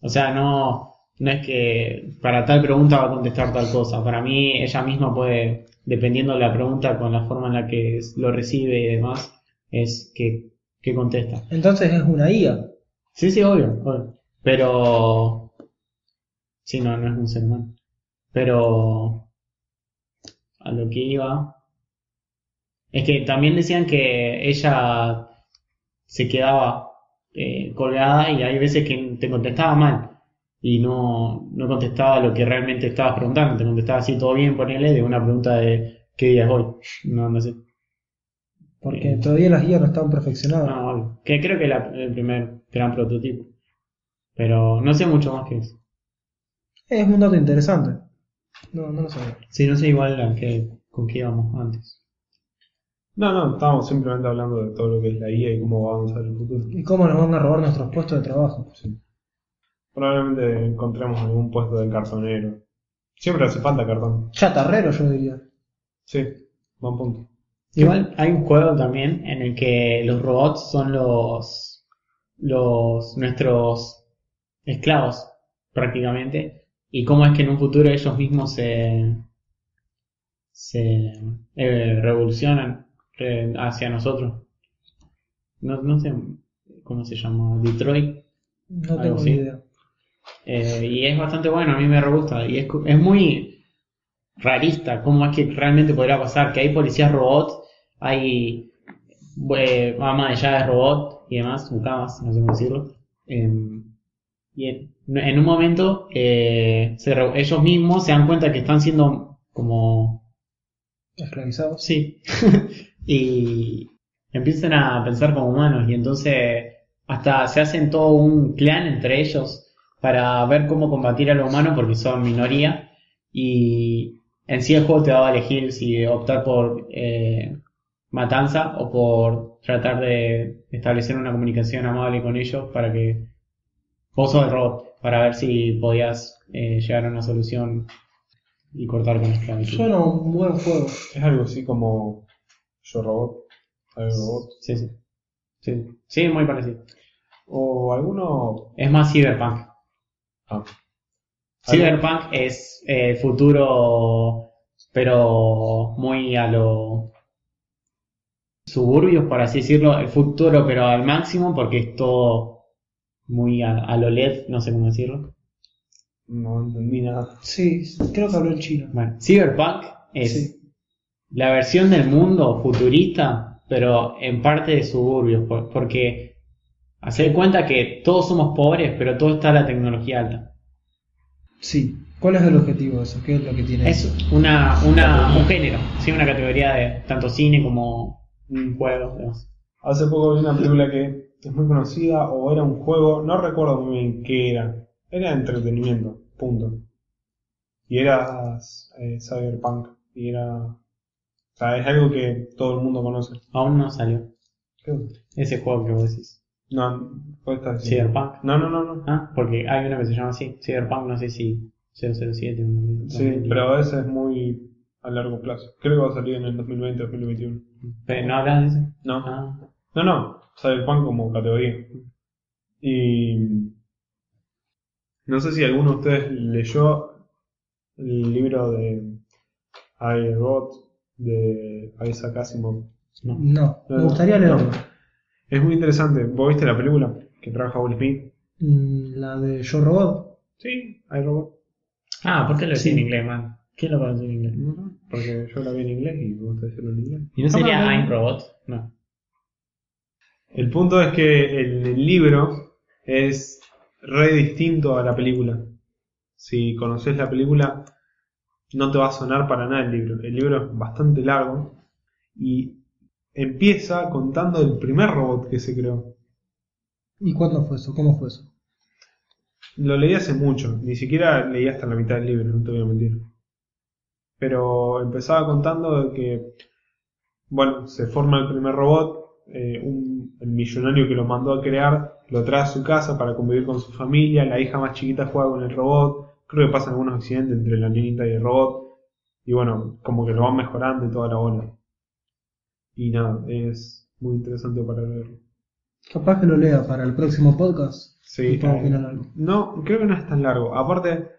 Speaker 2: O sea, no, no es que para tal pregunta va a contestar tal cosa. Para mí ella misma puede, dependiendo de la pregunta, con la forma en la que lo recibe y demás, es que, que contesta.
Speaker 3: Entonces es una IA.
Speaker 2: Sí, sí, obvio, obvio. Pero... Sí, no, no es un ser humano. Pero... A lo que iba... Es que también decían que ella se quedaba eh, colgada y hay veces que te contestaba mal y no, no contestaba lo que realmente estabas preguntando, te contestaba así todo bien, ponele, de una pregunta de ¿qué día es hoy? No, no sé.
Speaker 3: Porque
Speaker 2: Eh,
Speaker 3: todavía las IA no están perfeccionadas.
Speaker 2: no. Que creo que la- el primer gran prototipo. Pero no sé mucho más que eso.
Speaker 3: Es un dato interesante. No, no lo sabía.
Speaker 2: Sí, no sé igual a qué, con qué íbamos antes.
Speaker 1: No, no, estábamos simplemente hablando de todo lo que es la IA y cómo va a avanzar el futuro.
Speaker 3: ¿Y cómo nos van a robar nuestros puestos de trabajo?
Speaker 1: Sí. Probablemente encontremos algún puesto de cartonero. Siempre hace falta cartón.
Speaker 3: Chatarrero, yo diría.
Speaker 1: Sí, buen punto.
Speaker 2: Igual hay un juego también en el que los robots son los, los nuestros esclavos prácticamente y cómo es que en un futuro ellos mismos se se eh, revolucionan re- hacia nosotros. no, no sé cómo se llama, Detroit.
Speaker 3: No tengo ni idea.
Speaker 2: Eh, y es bastante bueno, a mí me re gusta. Y es, es muy realista, cómo es que realmente podría pasar. Que hay policías robots, hay eh, ama de llaves robot y demás, mucamas, no sé cómo decirlo. Em, y en, un momento eh, se ellos mismos se dan cuenta que están siendo como
Speaker 3: Esclavizados.
Speaker 2: Sí. *laughs* y empiezan a pensar como humanos y entonces hasta se hacen todo un clan entre ellos para ver cómo combatir a lo humano porque son minoría y en sí el juego te va a elegir si optar por eh, matanza o por tratar de establecer una comunicación amable con ellos para que vos sos el robot para ver si podías eh, llegar a una solución y cortar con esclavitud.
Speaker 3: Suena un buen juego.
Speaker 1: Es algo así como Yo Robot, Robot.
Speaker 2: Sí, sí. Sí, sí, muy parecido.
Speaker 1: O alguno.
Speaker 2: Es más cyberpunk.
Speaker 1: Ah.
Speaker 2: Cyberpunk es eh, futuro, pero muy a lo suburbios, por así decirlo. El futuro, pero al máximo, porque es todo muy a, a lo LED, no sé cómo decirlo.
Speaker 1: No entendí nada.
Speaker 3: Sí, creo que habló en chino.
Speaker 2: Bueno, Cyberpunk es
Speaker 3: Sí.
Speaker 2: la versión del mundo futurista, pero en parte de suburbios, por- porque hacer cuenta que todos somos pobres, pero todo está la tecnología alta.
Speaker 3: Sí. ¿Cuál es el objetivo de eso? ¿Qué es lo que tiene?
Speaker 2: Es una, una, un género, sí, una categoría de tanto cine como un juego. demás.
Speaker 1: Hace poco vi una película que es muy conocida, o era un juego, no recuerdo muy bien qué era. Era entretenimiento, punto. Y era eh, Cyberpunk. Y era. O sea, es algo que todo el mundo conoce.
Speaker 2: Aún no salió
Speaker 1: ¿Qué?
Speaker 2: ese juego que vos decís.
Speaker 1: No, ¿cuál diciendo?
Speaker 2: Cyberpunk.
Speaker 1: No, no, no, no.
Speaker 2: Ah, porque hay uno que se llama así, Cyberpunk, no sé si 007. un-
Speaker 1: Sí, pero ese es muy a largo plazo. Creo que va a salir en el 2020 o 2021.
Speaker 2: Pero ¿No hablas de ese?
Speaker 1: No,
Speaker 2: Ah,
Speaker 1: no, no. Cyberpunk como categoría. Y. No sé si alguno de ustedes leyó el libro de I, Robot de Isaac Asimov.
Speaker 2: no.
Speaker 3: No, me gustaría
Speaker 1: no.
Speaker 3: leerlo.
Speaker 1: Es muy interesante. ¿Vos viste la película que trabaja Will Smith?
Speaker 3: Mm, La de Yo Robot.
Speaker 1: Sí, I, Robot.
Speaker 2: Ah, ¿por qué lo decís
Speaker 3: Sí.
Speaker 2: en inglés, man? ¿Quién lo conoce en inglés?
Speaker 1: Porque yo la vi en inglés y me gusta decirlo en inglés.
Speaker 2: ¿Y no sería
Speaker 1: no.
Speaker 2: I'm Robot? No.
Speaker 1: El punto es que el, el libro es re distinto a la película. Si conoces la película, no te va a sonar para nada el libro. El libro es bastante largo y empieza contando el primer robot que se creó.
Speaker 3: ¿Y cuándo fue eso? ¿Cómo fue eso?
Speaker 1: Lo leí hace mucho, ni siquiera leí hasta la mitad del libro, no te voy a mentir. Pero empezaba contando que, bueno, se forma el primer robot, eh, un, el millonario que lo mandó a crear lo trae a su casa para convivir con su familia, la hija más chiquita juega con el robot, creo que pasan algunos accidentes entre la niñita y el robot, y bueno, como que lo van mejorando y toda la bola. Y nada, es muy interesante para leerlo.
Speaker 3: Capaz que lo lea para el próximo podcast.
Speaker 1: Sí, eh. No, creo que no es tan largo. Aparte,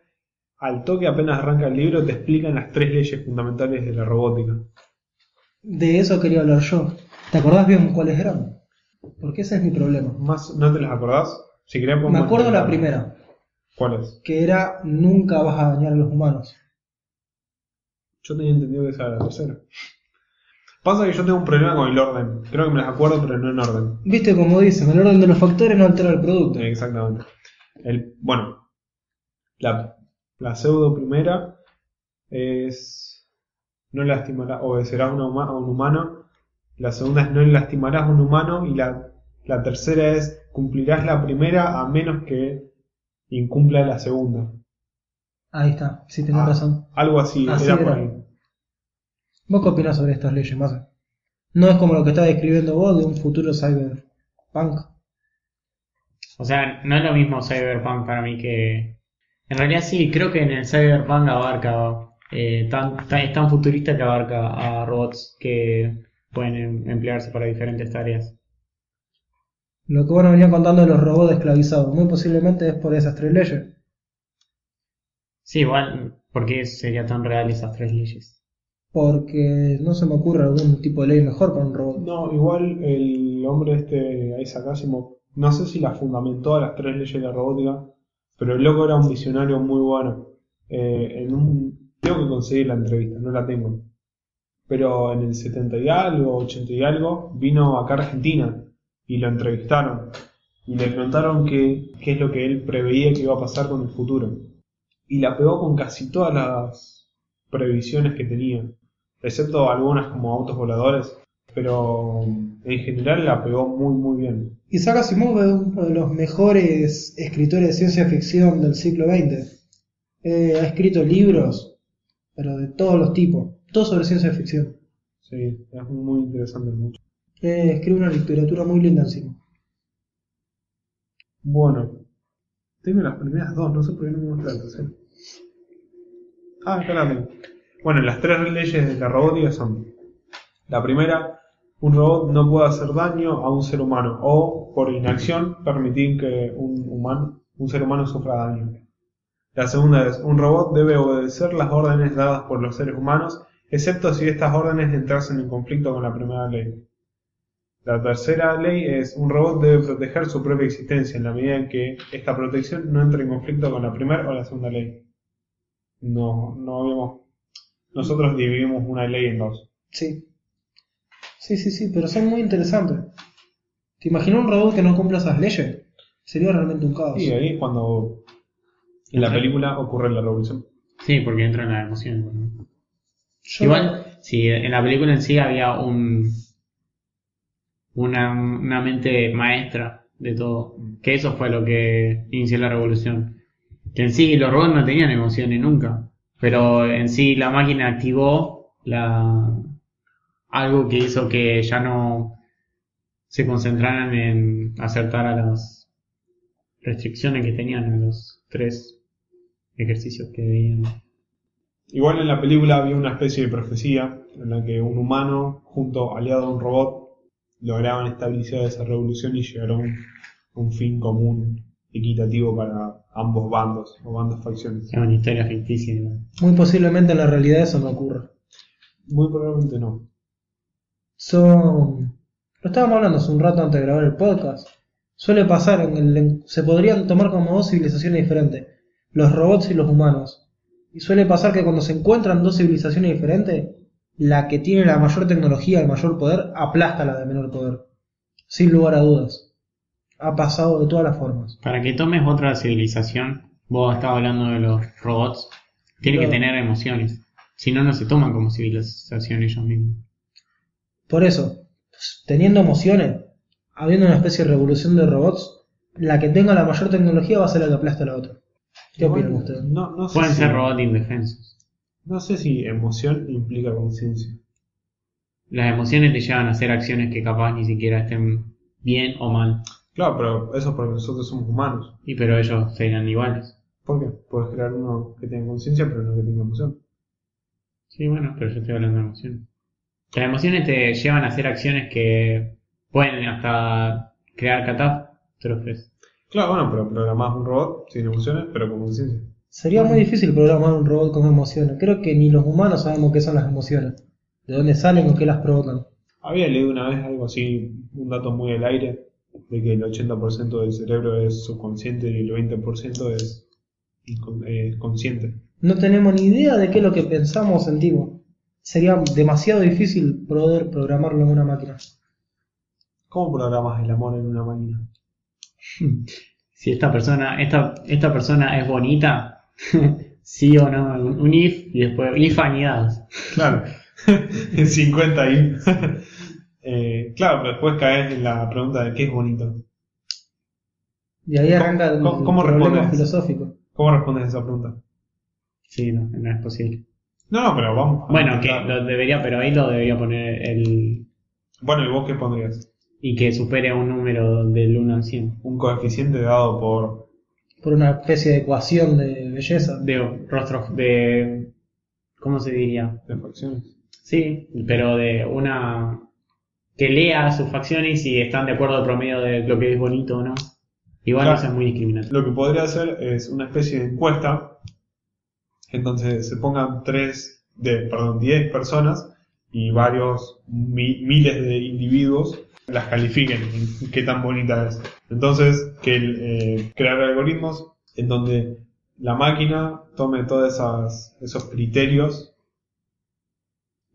Speaker 1: al toque apenas arranca el libro te explican las tres leyes fundamentales de la robótica.
Speaker 3: De eso quería hablar yo. ¿Te acordás bien cuáles eran? Porque ese es mi problema.
Speaker 1: Más, ¿No te las acordás? Si querés
Speaker 3: Me acuerdo la primera,
Speaker 1: ¿Cuál es?
Speaker 3: que era nunca vas a dañar a los humanos.
Speaker 1: Yo tenía entendido que esa era la tercera. Pasa que yo tengo un problema con el orden. Creo que me las acuerdo, pero no en orden.
Speaker 3: Viste como dicen, el orden de los factores no altera el producto.
Speaker 1: Exactamente. El, bueno, la, la pseudo primera es no lastimarás, obedecerás a, una a un humano. La segunda es no lastimarás a un humano. Y la, la tercera es cumplirás la primera a menos que incumpla la segunda.
Speaker 3: Ahí está, sí tenés
Speaker 1: Ah,
Speaker 3: razón.
Speaker 1: Algo así,
Speaker 3: Así
Speaker 1: era por ahí.
Speaker 3: ¿Vos qué opinás sobre estas leyes, Massa? No es como lo que estás describiendo vos de un futuro cyberpunk.
Speaker 2: O sea, no es lo mismo Cyberpunk para mí que... En realidad sí, creo que en el Cyberpunk abarca... eh, tan, tan- es tan futurista que abarca a robots que pueden em- emplearse para diferentes tareas.
Speaker 3: Lo que vos nos venías contando de los robots esclavizados, muy posiblemente es por esas tres leyes.
Speaker 2: Sí, igual, ¿por qué sería tan real esas tres leyes?
Speaker 3: Porque no se me ocurre algún tipo de ley mejor para un robot.
Speaker 1: No, igual el hombre este, Isaac Asimov, no sé si las fundamentó a las tres leyes de la robótica, pero el loco era un visionario muy bueno. Eh, en un, tengo que conseguir la entrevista, no la tengo. Pero en el 70 y algo, 80 y algo, vino acá a Argentina y lo entrevistaron. Y le preguntaron qué, es lo que él preveía que iba a pasar con el futuro. Y la pegó con casi todas las previsiones que tenía, excepto algunas como autos voladores. Pero en general la pegó muy, muy bien.
Speaker 3: Isaac Asimov es uno de los mejores escritores de ciencia ficción del siglo XX. Eh, ha escrito libros, pero de todos los tipos, todo sobre ciencia ficción.
Speaker 1: Sí, es muy interesante mucho.
Speaker 3: Eh, escribe una literatura muy linda encima.
Speaker 1: Bueno, tengo las primeras dos, no sé por qué no me muestra la tercera. Ah, tengo. Bueno, las tres leyes de la robótica son: la primera, un robot no puede hacer daño a un ser humano o, por inacción, permitir que un, humano, un ser humano sufra daño. La segunda es: un robot debe obedecer las órdenes dadas por los seres humanos, excepto si estas órdenes entrasen en conflicto con la primera ley. La tercera ley es un robot debe proteger su propia existencia en la medida en que esta protección no entre en conflicto con la primera o la segunda ley. No, no habíamos. Nosotros dividimos una ley en dos.
Speaker 3: Sí. Sí, sí, sí, pero son muy interesantes. ¿Te imaginas un robot que no cumpla esas leyes? Sería realmente un caos.
Speaker 1: Y ahí es cuando en la película ocurre la revolución.
Speaker 2: Sí, porque entra en la emoción. ¿no?
Speaker 3: Yo-
Speaker 2: Igual, si en la película en sí había un una, una mente maestra de todo, que eso fue lo que inició la revolución. Que en sí los robots no tenían emociones nunca, pero en sí la máquina activó la algo que hizo que ya no se concentraran en acertar a las restricciones que tenían a los tres ejercicios que veían.
Speaker 1: Igual en la película había una especie de profecía en la que un humano junto aliado a un robot lograban estabilizar esa revolución y llegaron a un, un fin común equitativo para ambos bandos o bandos facciones.
Speaker 2: Es una historia ficticia.
Speaker 3: Muy posiblemente en la realidad eso no ocurra.
Speaker 1: Muy probablemente no.
Speaker 3: Son. Lo estábamos hablando hace un rato antes de grabar el podcast. Suele pasar en el. Se podrían tomar como dos civilizaciones diferentes: los robots y los humanos. Y suele pasar que cuando se encuentran dos civilizaciones diferentes, la que tiene la mayor tecnología, el mayor poder, aplasta a la de menor poder. Sin lugar a dudas. Ha pasado de todas las formas.
Speaker 2: Para que tomes otra civilización, vos estabas hablando de los robots, tiene que tener emociones. Si no, no se toman como civilización ellos mismos.
Speaker 3: Por eso, teniendo emociones, habiendo una especie de revolución de robots, la que tenga la mayor tecnología va a ser la que aplasta a la otra. ¿Qué opinan ustedes?
Speaker 1: No, no sé
Speaker 2: Pueden
Speaker 1: si-
Speaker 2: ser robots indefensos.
Speaker 1: No sé si emoción implica conciencia.
Speaker 2: Las emociones te llevan a hacer acciones que capaz ni siquiera estén bien o mal.
Speaker 1: Claro, pero eso es porque nosotros somos humanos.
Speaker 2: Y pero ellos serían iguales.
Speaker 1: ¿Por qué? Puedes crear uno que tenga conciencia, pero no que tenga emoción.
Speaker 2: Sí, bueno, pero yo estoy hablando de emociones. Las emociones te llevan a hacer acciones que pueden hasta crear catástrofes.
Speaker 1: Claro, bueno, pero programás un robot sin emociones, pero con conciencia.
Speaker 3: Sería muy difícil programar un robot con emociones. Creo que ni los humanos sabemos qué son las emociones, de dónde salen o qué las provocan.
Speaker 1: Había leído una vez algo así, un dato muy al aire, de que el 80% del cerebro es subconsciente y el 20% es eh, consciente.
Speaker 3: No tenemos ni idea de qué es lo que pensamos o sentimos. Sería demasiado difícil poder programarlo en una máquina.
Speaker 1: ¿Cómo programas el amor en una máquina?
Speaker 2: Si esta persona, esta, esta persona es bonita, *laughs* sí o no, un, un if y después if anidados.
Speaker 1: Claro, *laughs* en 50 ahí. *laughs* Eh, claro, pero después caes en la pregunta de qué es bonito.
Speaker 3: Y ahí arranca el,
Speaker 1: ¿Cómo- cómo
Speaker 3: el problema
Speaker 1: respondes?
Speaker 3: filosófico.
Speaker 1: ¿Cómo respondes a esa pregunta?
Speaker 2: Sí, no, no es posible.
Speaker 1: No, no, pero vamos.
Speaker 2: Bueno, que lo debería, pero ahí lo debería poner el.
Speaker 1: Bueno, ¿y vos qué pondrías?
Speaker 2: Y que supere un número del 1 al 100.
Speaker 1: Un coeficiente dado por...
Speaker 3: Por una especie de ecuación de belleza.
Speaker 2: De rostro, de. ¿Cómo se diría?
Speaker 1: de facciones.
Speaker 2: Sí, pero de una. que lea sus facciones y están de acuerdo al promedio de lo que es bonito o no. Igual
Speaker 1: Claro.
Speaker 2: eso es muy discriminatorio.
Speaker 1: Lo que podría hacer es una especie de encuesta. Entonces se pongan tres de, perdón, 10 personas y varios mi- miles de individuos las califiquen en qué tan bonita es. Entonces, que el, eh, crear algoritmos en donde la máquina tome todos esas, esos criterios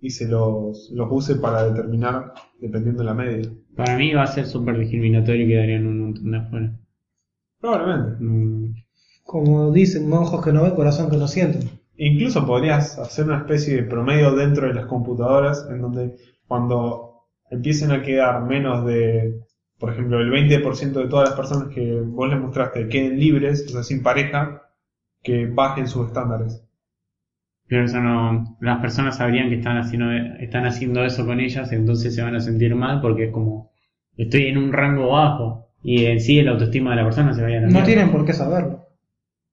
Speaker 1: y se los, los use para determinar dependiendo de la media.
Speaker 2: Para mí va a ser súper discriminatorio y quedarían un montón de afuera.
Speaker 1: Probablemente.
Speaker 2: Mm,
Speaker 3: Como dicen, ojos que no ven, corazón que no sienten.
Speaker 1: Incluso podrías hacer una especie de promedio dentro de las computadoras en donde cuando empiecen a quedar menos de, por ejemplo, el 20% de todas las personas que vos les mostraste queden libres, o sea, sin pareja, que bajen sus estándares.
Speaker 2: Pero eso no, las personas sabrían que están haciendo, están haciendo eso con ellas, entonces se van a sentir mal porque es como, estoy en un rango bajo y en sí la autoestima de la persona se vaya a la
Speaker 3: No
Speaker 2: mierda.
Speaker 3: tienen por qué saberlo.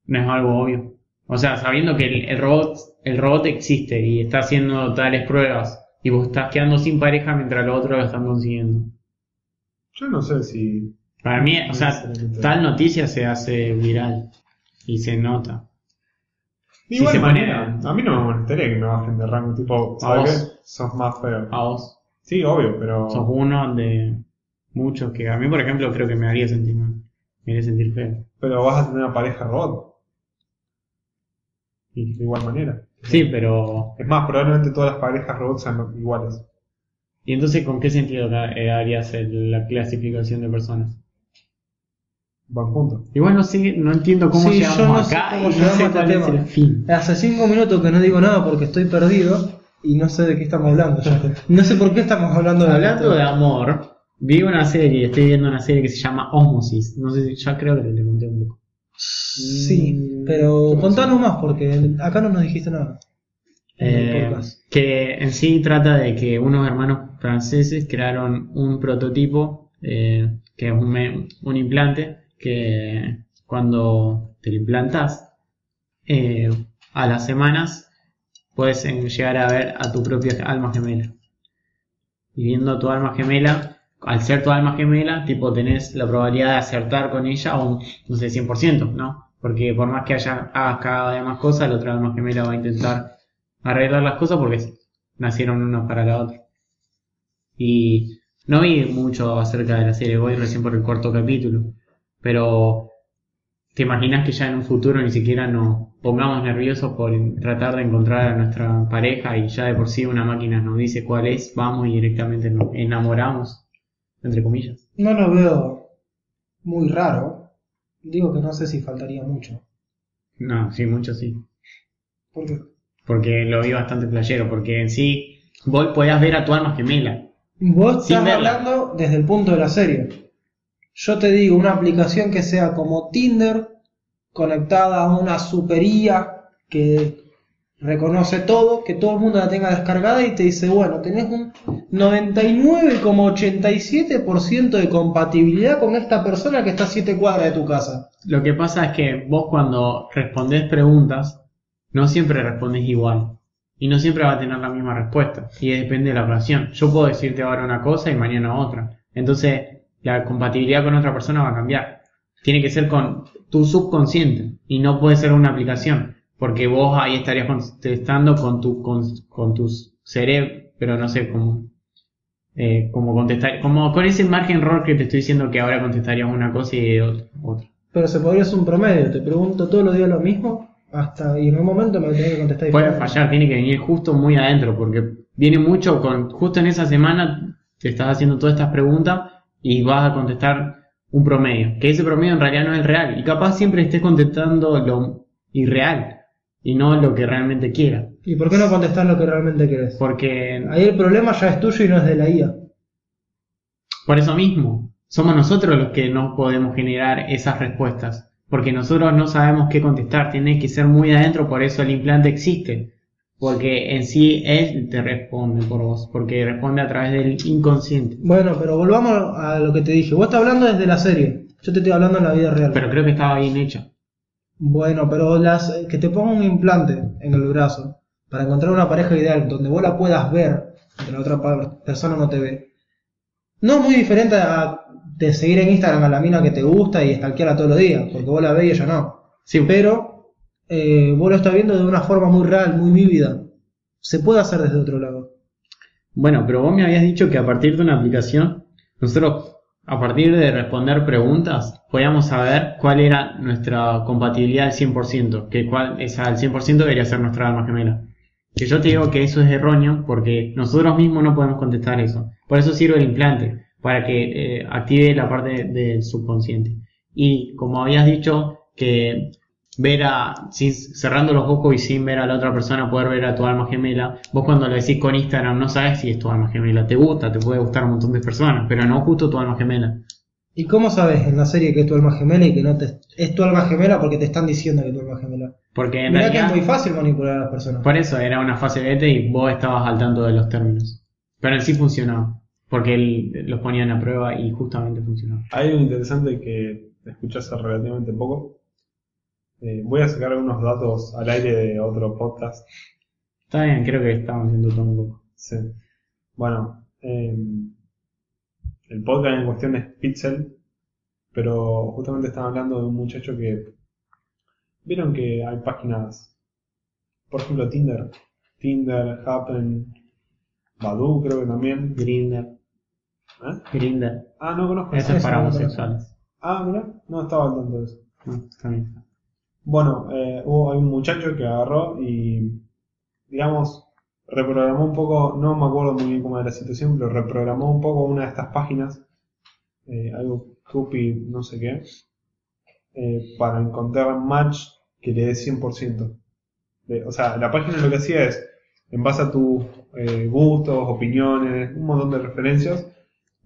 Speaker 2: No es algo obvio. O sea, sabiendo que el, el robot, el robot existe y está haciendo tales pruebas y vos estás quedando sin pareja mientras los otros lo están consiguiendo.
Speaker 1: Yo no sé si...
Speaker 2: Para mí, o sea, tal noticia se hace viral y se nota.
Speaker 1: De
Speaker 2: Si
Speaker 1: igual
Speaker 2: se pone-
Speaker 1: a mí no me molestaría que me bajen de rango, tipo, ¿sabes qué? Sos más feo.
Speaker 2: A vos
Speaker 1: Sí, obvio, pero...
Speaker 2: sos uno de muchos que a mí, por ejemplo, creo que me haría sentir mal. Me haría sentir feo.
Speaker 1: Pero vas a tener una pareja robot,
Speaker 2: Y-
Speaker 1: de igual manera.
Speaker 2: Sí, pero...
Speaker 1: Es más, probablemente todas las parejas robots sean iguales.
Speaker 2: ¿Y entonces con qué sentido eh, harías el- la clasificación de personas?
Speaker 1: Van juntos.
Speaker 2: Igual no sé, no entiendo cómo
Speaker 3: Sí,
Speaker 2: llegamos
Speaker 3: yo no sé
Speaker 2: acá
Speaker 3: cómo
Speaker 2: y no
Speaker 3: llegamos
Speaker 2: sé
Speaker 3: este
Speaker 2: cuál es
Speaker 3: tema.
Speaker 2: el fin.
Speaker 3: Hace cinco minutos que no digo nada porque estoy perdido y no sé de qué estamos hablando. ya. *laughs* No sé por qué estamos hablando de
Speaker 2: Hablando de amor, vi una serie, estoy viendo una serie que se llama Osmosis. No sé si ya creo que te conté un poco.
Speaker 3: Sí, pero contanos más porque acá no nos dijiste nada.
Speaker 2: Eh, que en sí trata de que unos hermanos franceses crearon un prototipo eh, que es un, implante que cuando te lo implantas eh, a las semanas puedes llegar a ver a tu propia alma gemela. Y viendo tu alma gemela al ser tu alma gemela tipo tenés la probabilidad de acertar con ella un no sé 100% ¿no? porque por más que haya, hagas cada vez más cosas la otra alma gemela va a intentar arreglar las cosas porque nacieron unos para la otra. Y no vi mucho acerca de la serie, voy recién por el cuarto capítulo, pero ¿te imaginas que ya en un futuro ni siquiera nos pongamos nerviosos por tratar de encontrar a nuestra pareja y ya de por sí una máquina nos dice cuál es, vamos y directamente nos enamoramos, entre comillas?
Speaker 3: No lo veo muy raro. Digo que no sé si faltaría mucho.
Speaker 2: No, sí, mucho sí.
Speaker 3: Porque
Speaker 2: Porque lo vi bastante playero, porque en sí vos podías ver a tu alma gemela.
Speaker 3: vos estás
Speaker 2: verla.
Speaker 3: hablando desde el punto de la serie. Yo te digo una aplicación que sea como Tinder, conectada a una supería que reconoce todo, que todo el mundo la tenga descargada y te dice, bueno, tenés un 99,87% de compatibilidad con esta persona que está a 7 cuadras de tu casa.
Speaker 2: Lo que pasa es que vos cuando respondés preguntas, no siempre respondes igual. Y no siempre va a tener la misma respuesta. Y depende de la ocasión. Yo puedo decirte ahora una cosa y mañana otra. Entonces, la compatibilidad con otra persona va a cambiar. Tiene que ser con tu subconsciente. Y no puede ser una aplicación. Porque vos ahí estarías contestando con tu, con, con tus cerebros, pero no sé cómo. Eh, como contestar, como con ese margen error que te estoy diciendo que ahora contestarías una cosa y otra. otra.
Speaker 3: Pero se podría hacer un promedio, te pregunto todos los días lo mismo, hasta y en un momento me tenés que contestar
Speaker 2: Puede fallar, tiene que venir justo muy adentro, porque viene mucho con, justo en esa semana te estás haciendo todas estas preguntas y vas a contestar un promedio, que ese promedio en realidad no es el real, y capaz siempre estés contestando lo irreal y no lo que realmente quieras,
Speaker 3: ¿Y por qué no contestar lo que realmente querés?
Speaker 2: porque
Speaker 3: Ahí el problema ya es tuyo y no es de la IA.
Speaker 2: por eso mismo, somos nosotros los que no podemos generar esas respuestas, porque nosotros no sabemos qué contestar, tiene que ser muy adentro, por eso el implante existe. Porque en sí él te responde por vos, porque responde a través del inconsciente.
Speaker 3: Bueno, pero volvamos a lo que te dije. Vos estás hablando desde la serie. Yo te estoy hablando en la vida real.
Speaker 2: Pero creo que estaba bien hecho.
Speaker 3: Bueno, pero las que te pongan un implante en el brazo para encontrar una pareja ideal donde vos la puedas ver, que la otra persona no te ve. No es muy diferente a de seguir en Instagram a la mina que te gusta y stalkearla todos los días, porque vos la ves y ella no.
Speaker 2: Sí,
Speaker 3: Pero eh, vos lo estás viendo de una forma muy real, muy vívida. se puede hacer desde otro lado.
Speaker 2: Bueno, pero vos me habías dicho que a partir de una aplicación, nosotros, a partir de responder preguntas, podíamos saber cuál era nuestra compatibilidad al 100%, que cuál, esa al 100% debería ser nuestra alma gemela. Que yo te digo que eso es erróneo porque nosotros mismos no podemos contestar eso. Por eso sirve el implante, para que eh, active la parte del subconsciente. Y como habías dicho, que ver a, sin- cerrando los ojos y sin ver a la otra persona, poder ver a tu alma gemela. Vos cuando lo decís con Instagram no sabes si es tu alma gemela. Te gusta, te puede gustar un montón de personas, pero no justo tu alma gemela.
Speaker 3: ¿Y cómo sabes en la serie que es tu alma gemela y que no te, es tu alma gemela porque te están diciendo que es tu alma gemela?
Speaker 2: Porque en
Speaker 3: Mirá que es muy fácil manipular a las personas.
Speaker 2: por eso era una fase beta y vos estabas al tanto de los términos. Pero en sí funcionaba. Porque él los ponían a prueba y justamente funcionaba.
Speaker 1: Hay algo interesante que escuché hace relativamente poco. Eh, voy a sacar algunos datos al aire de otro podcast.
Speaker 2: Está bien, creo que estamos haciendo todo un poco.
Speaker 1: Sí. Bueno, eh, el podcast en cuestión es Pixel, pero justamente están hablando de un muchacho que. Vieron que hay páginas, por ejemplo, Tinder, Tinder, Happen, Badoo, creo que también.
Speaker 2: Grinder.
Speaker 1: ¿Eh?
Speaker 2: Grinder.
Speaker 1: Ah, no conozco.
Speaker 2: Eso es para homosexuales.
Speaker 1: Ah, mira, no estaba al tanto de eso.
Speaker 2: No, también.
Speaker 1: Bueno, eh, hubo un muchacho que agarró y, digamos, reprogramó un poco, no me acuerdo muy bien cómo era la situación, pero reprogramó un poco una de estas páginas, eh, algo copy, no sé qué, eh, para encontrar match que le dé 100%. De- o sea, la página lo que hacía es, en base a tus eh, gustos, opiniones, un montón de referencias,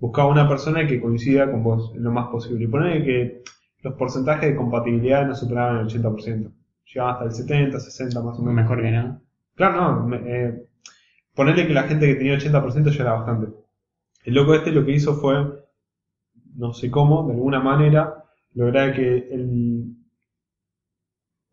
Speaker 1: buscaba una persona que coincida con vos en lo más posible. Y ponele que los porcentajes de compatibilidad no superaban el 80%. Llegaban hasta el 70, 60 más o menos.
Speaker 2: Mejor que nada.
Speaker 1: Claro, no. me- eh, ponerle que la gente que tenía 80% ya era bastante. El loco este lo que hizo fue, no sé cómo, de alguna manera, lograr que el,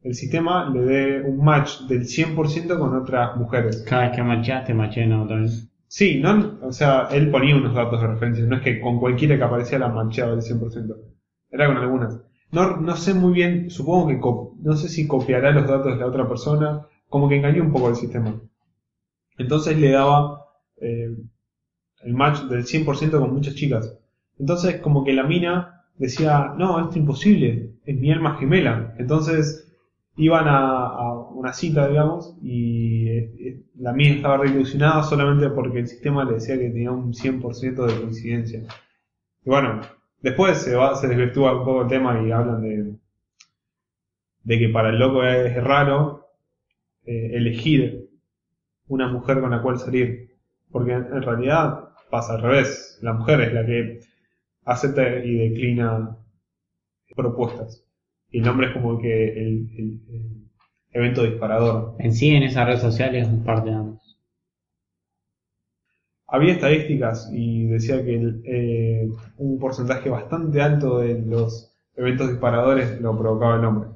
Speaker 1: el sistema le dé un match del 100% con otras mujeres.
Speaker 2: Cada vez que macheaste, maché no también.
Speaker 1: Sí, no, o sea, él ponía unos datos de referencia, no es que con cualquiera que aparecía la manchaba del 100%. Era con algunas. No, no sé muy bien, supongo que no sé si copiará los datos de la otra persona, como que engañó un poco el sistema. Entonces le daba eh, el match del 100% con muchas chicas. Entonces como que la mina decía, no, esto es imposible, es mi alma gemela. Entonces iban a, una cita, digamos, y eh, la mina estaba re ilusionada solamente porque el sistema le decía que tenía un 100% de coincidencia. Y bueno, después se, va, se desvirtúa un poco el tema y hablan de, que para el loco es raro eh, elegir una mujer con la cual salir. Porque en, realidad pasa al revés. La mujer es la que acepta y declina propuestas. Y el hombre es como que el, evento disparador.
Speaker 2: En sí, en esa red social es parte de ambos.
Speaker 1: Había estadísticas y decía que el, eh, un porcentaje bastante alto de los eventos disparadores lo provocaba el hombre.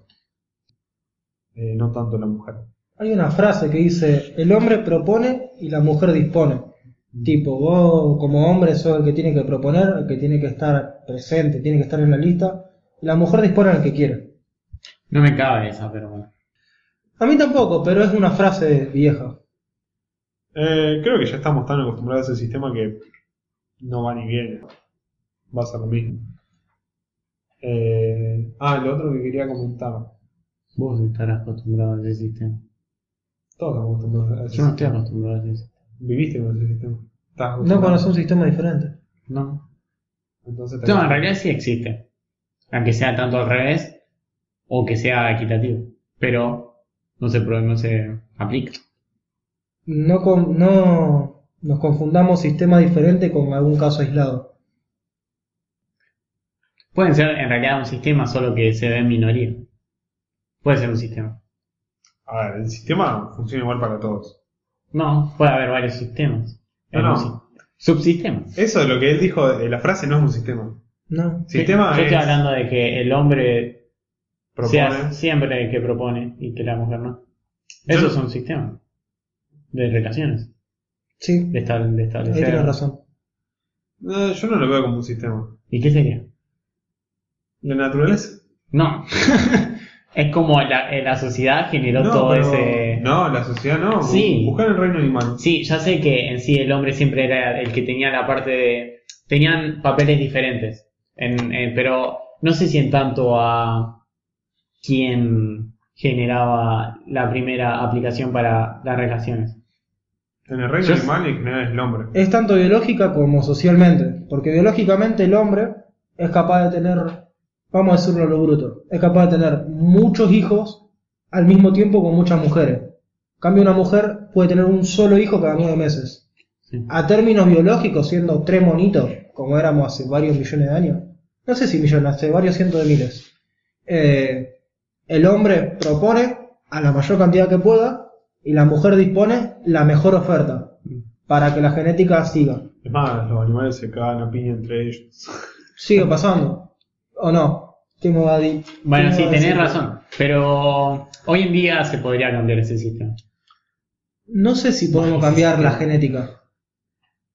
Speaker 1: Eh, no tanto la mujer.
Speaker 3: Hay una frase que dice, el hombre propone y la mujer dispone. Tipo, vos como hombre sos el que tiene que proponer, el que tiene que estar presente, tiene que estar en la lista, y la mujer dispone al que quiere.
Speaker 2: No me cabe esa, pero bueno.
Speaker 3: A mí tampoco, pero es una frase vieja.
Speaker 1: Eh, creo que ya estamos tan acostumbrados a ese sistema que no va ni viene. Va a ser lo mismo. Eh, ah, lo otro que quería comentar.
Speaker 2: Vos estarás acostumbrado a ese sistema.
Speaker 1: Todos estamos acostumbrados a ese
Speaker 2: Yo no estoy
Speaker 1: sistema.
Speaker 2: acostumbrado a ese sistema.
Speaker 1: Viviste con ese sistema.
Speaker 3: No
Speaker 1: acostumbrado.
Speaker 3: conoce un sistema diferente.
Speaker 2: No.
Speaker 1: Entonces
Speaker 2: No, en realidad sí existe. Aunque sea tanto al revés o que sea equitativo. Pero no se, no se aplica.
Speaker 3: No, con- no nos confundamos sistema diferente con algún caso aislado.
Speaker 2: Pueden ser en realidad un sistema, solo que se ve en minoría. Puede ser un sistema.
Speaker 1: A ver, el sistema funciona igual para todos.
Speaker 2: No, puede haber varios sistemas.
Speaker 1: No,
Speaker 2: En
Speaker 1: no.
Speaker 2: un si- Subsistemas.
Speaker 1: Eso es lo que él dijo, de la frase no es un sistema.
Speaker 3: No.
Speaker 1: Sistema
Speaker 2: Yo
Speaker 1: es
Speaker 2: estoy hablando de que el hombre
Speaker 1: propone.
Speaker 2: sea siempre el que propone y que la mujer no.
Speaker 1: Yo-
Speaker 2: Esos son sistemas de relaciones,
Speaker 3: Sí,
Speaker 2: de, estab- de
Speaker 3: ahí
Speaker 2: establecer.
Speaker 3: tienes razón.
Speaker 1: No, yo no lo veo como un sistema.
Speaker 2: ¿Y qué sería?
Speaker 1: La naturaleza.
Speaker 2: No. *laughs* Es como la, eh, la sociedad generó
Speaker 1: No,
Speaker 2: todo
Speaker 1: pero-
Speaker 2: ese...
Speaker 1: No, la sociedad no.
Speaker 2: Sí.
Speaker 1: Buscar el reino animal.
Speaker 2: Sí, ya sé que en sí el hombre siempre era el que tenía la parte de... Tenían papeles diferentes, en- en- pero no sé si en tanto a quién generaba la primera aplicación para las relaciones.
Speaker 1: En el reino
Speaker 2: Yo-
Speaker 1: animal es el hombre.
Speaker 3: Es tanto biológica como socialmente, porque biológicamente el hombre es capaz de tener, vamos a decirlo a lo bruto, es capaz de tener muchos hijos al mismo tiempo con muchas mujeres. En cambio, una mujer puede tener un solo hijo cada nueve meses.
Speaker 2: Sí.
Speaker 3: A términos biológicos, siendo tres monitos, como éramos hace varios millones de años, no sé si millones, hace varios cientos de miles, eh, el hombre propone a la mayor cantidad que pueda y la mujer dispone la mejor oferta para que la genética siga.
Speaker 1: Es más, los animales se cagan a piña entre ellos. *laughs*
Speaker 3: Sigue pasando. ¿O no? ¿Qué me va a decir?
Speaker 2: Bueno, sí, tenés razón, pero hoy en día se podría cambiar ese sistema.
Speaker 3: No sé si podemos cambiar la genética.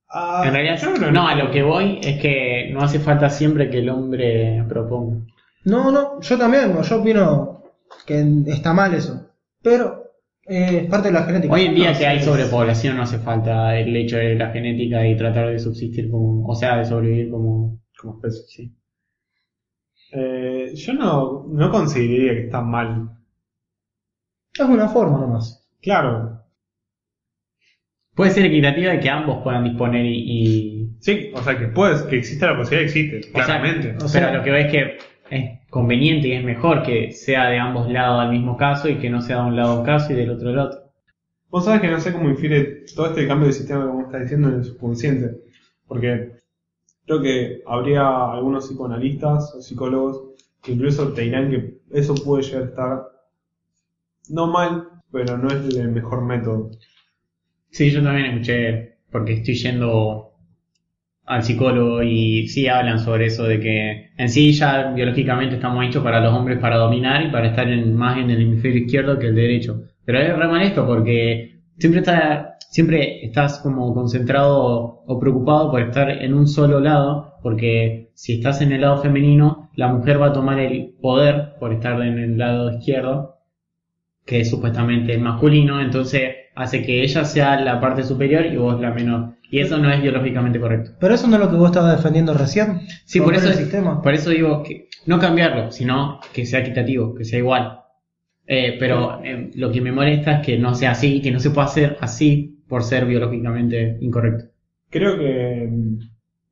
Speaker 1: Ah,
Speaker 2: En realidad,
Speaker 1: yo creo
Speaker 2: no, a lo que voy es que no hace falta siempre que el hombre proponga.
Speaker 3: No, no, yo también, no, yo opino que está mal eso. Pero eh, es parte de la genética.
Speaker 2: Hoy en día
Speaker 3: No,
Speaker 2: que hay
Speaker 3: sí,
Speaker 2: sobrepoblación no hace falta el hecho de la genética y tratar de subsistir como, o sea, de sobrevivir como...
Speaker 1: Como especie. Eh, yo no, no consideraría que está mal.
Speaker 3: Es una forma nomás.
Speaker 1: Claro,
Speaker 2: Puede ser equitativa de que ambos puedan disponer y... y-
Speaker 1: sí, o sea que puedes, que existe la posibilidad, existe,
Speaker 2: o sea,
Speaker 1: claramente.
Speaker 3: o sea-
Speaker 2: pero lo que veo es que es conveniente y es mejor que sea de ambos lados al mismo caso y que no sea de un lado un caso y del otro el otro.
Speaker 1: Vos sabés que no sé cómo infiere todo este cambio de sistema que vos estás diciendo en el subconsciente. Porque creo que habría algunos psicoanalistas o psicólogos que incluso te dirán que eso puede llegar a estar no mal, pero no es el mejor método.
Speaker 2: Sí, yo también escuché, porque estoy yendo al psicólogo y sí hablan sobre eso de que en sí ya biológicamente estamos hechos para los hombres para dominar y para estar más en el hemisferio izquierdo que el derecho. Pero es re esto porque siempre está, siempre estás como concentrado o preocupado por estar en un solo lado, porque si estás en el lado femenino, la mujer va a tomar el poder por estar en el lado izquierdo que es supuestamente el masculino, entonces hace que ella sea la parte superior y vos la menor. Y eso no es biológicamente correcto.
Speaker 3: Pero eso no es lo que vos estabas defendiendo recién.
Speaker 2: Sí, por eso,
Speaker 3: el sistema.
Speaker 2: por eso digo que no cambiarlo, sino que sea equitativo, que sea igual. Eh, pero eh, lo que me molesta es que no sea así, que no se pueda hacer así por ser biológicamente incorrecto.
Speaker 1: Creo que mm,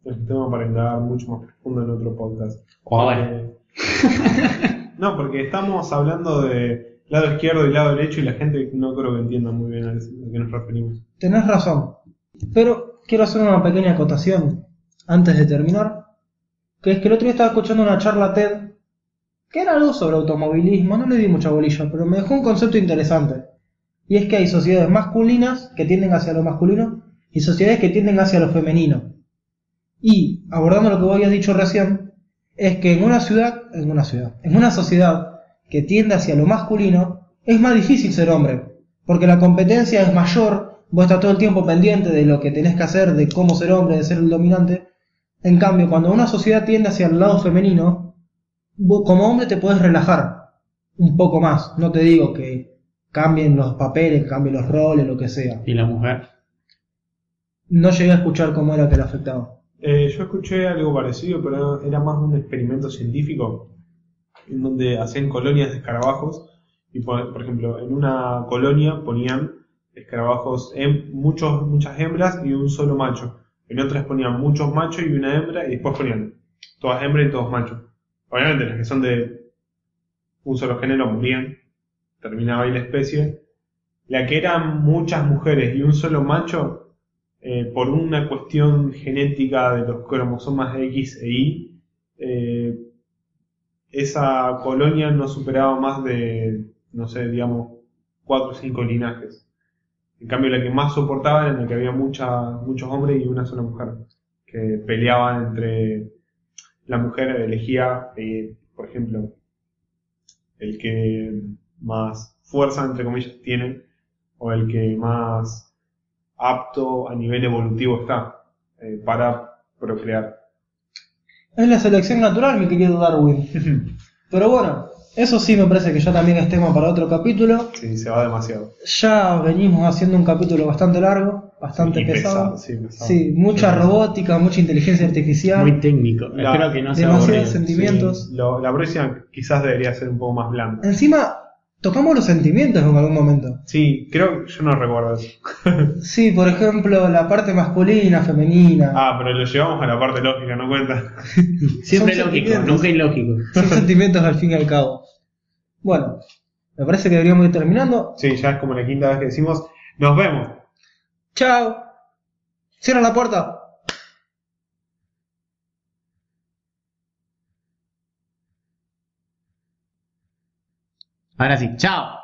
Speaker 1: es un tema para indagar mucho más profundo en otro podcast.
Speaker 2: O ahora.
Speaker 1: Eh, *laughs* no, porque estamos hablando de lado izquierdo y lado derecho y la gente no creo que entienda muy bien a que nos referimos.
Speaker 3: Tenés razón. Pero quiero hacer una pequeña acotación antes de terminar. Que es que el otro día estaba escuchando una charla TED que era algo sobre automovilismo, no le di mucha bolilla, pero me dejó un concepto interesante. Y es que hay sociedades masculinas que tienden hacia lo masculino y sociedades que tienden hacia lo femenino. Y, abordando lo que vos habías dicho recién, es que en una ciudad, en una ciudad, en una sociedad que tiende hacia lo masculino, es más difícil ser hombre, porque la competencia es mayor, vos estás todo el tiempo pendiente de lo que tenés que hacer, de cómo ser hombre, de ser el dominante. En cambio, cuando una sociedad tiende hacia el lado femenino, vos como hombre te puedes relajar un poco más. No te digo que cambien los papeles, que cambien los roles, lo que sea.
Speaker 2: Y la mujer.
Speaker 3: No llegué a escuchar cómo era que le afectaba.
Speaker 1: Eh, yo escuché algo parecido, pero era más un experimento científico en donde hacían colonias de escarabajos y por, ejemplo en una colonia ponían escarabajos muchos muchas hembras y un solo macho. En otras ponían muchos machos y una hembra y después ponían todas hembras y todos machos. Obviamente las que son de un solo género morían terminaba ahí la especie. La que eran muchas mujeres y un solo macho eh, por una cuestión genética de los cromosomas X e Y, eh, esa colonia no superaba más de, no sé, digamos, cuatro o cinco linajes. En cambio, la que más soportaba era la que había mucha, muchos hombres y una sola mujer, que peleaban entre la mujer elegía, eh, por ejemplo, el que más fuerza, entre comillas, tiene, o el que más apto a nivel evolutivo está eh, para procrear.
Speaker 3: Es la selección natural, mi querido Darwin. *laughs* Pero bueno, Eso sí me parece que ya también es tema para otro capítulo.
Speaker 1: Sí, se va demasiado.
Speaker 3: Ya venimos haciendo un capítulo bastante largo, bastante
Speaker 1: Y
Speaker 3: pesado.
Speaker 1: Sí, pesado.
Speaker 3: Sí, mucha robótica, mucha inteligencia artificial.
Speaker 2: Muy técnico.
Speaker 1: La-
Speaker 2: Espero que no sea
Speaker 3: demasiados
Speaker 2: aburrido.
Speaker 3: sentimientos.
Speaker 1: Sí, lo- la próxima quizás debería ser un poco más blanda.
Speaker 3: Encima, tocamos los sentimientos en algún momento.
Speaker 1: Sí, creo que yo no recuerdo eso. *laughs*
Speaker 3: Sí, por ejemplo, la parte masculina, femenina.
Speaker 1: Ah, pero lo llevamos a la parte lógica, no cuenta. *laughs*
Speaker 2: Siempre
Speaker 3: Son
Speaker 2: lógico, nunca ilógico.
Speaker 3: Son sentimientos al fin y al cabo. Bueno, me parece que deberíamos ir terminando.
Speaker 1: Sí, ya es como la quinta vez que decimos. Nos vemos.
Speaker 3: Chao. Cierra la puerta.
Speaker 2: Ahora sí, chao.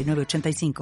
Speaker 4: 906985.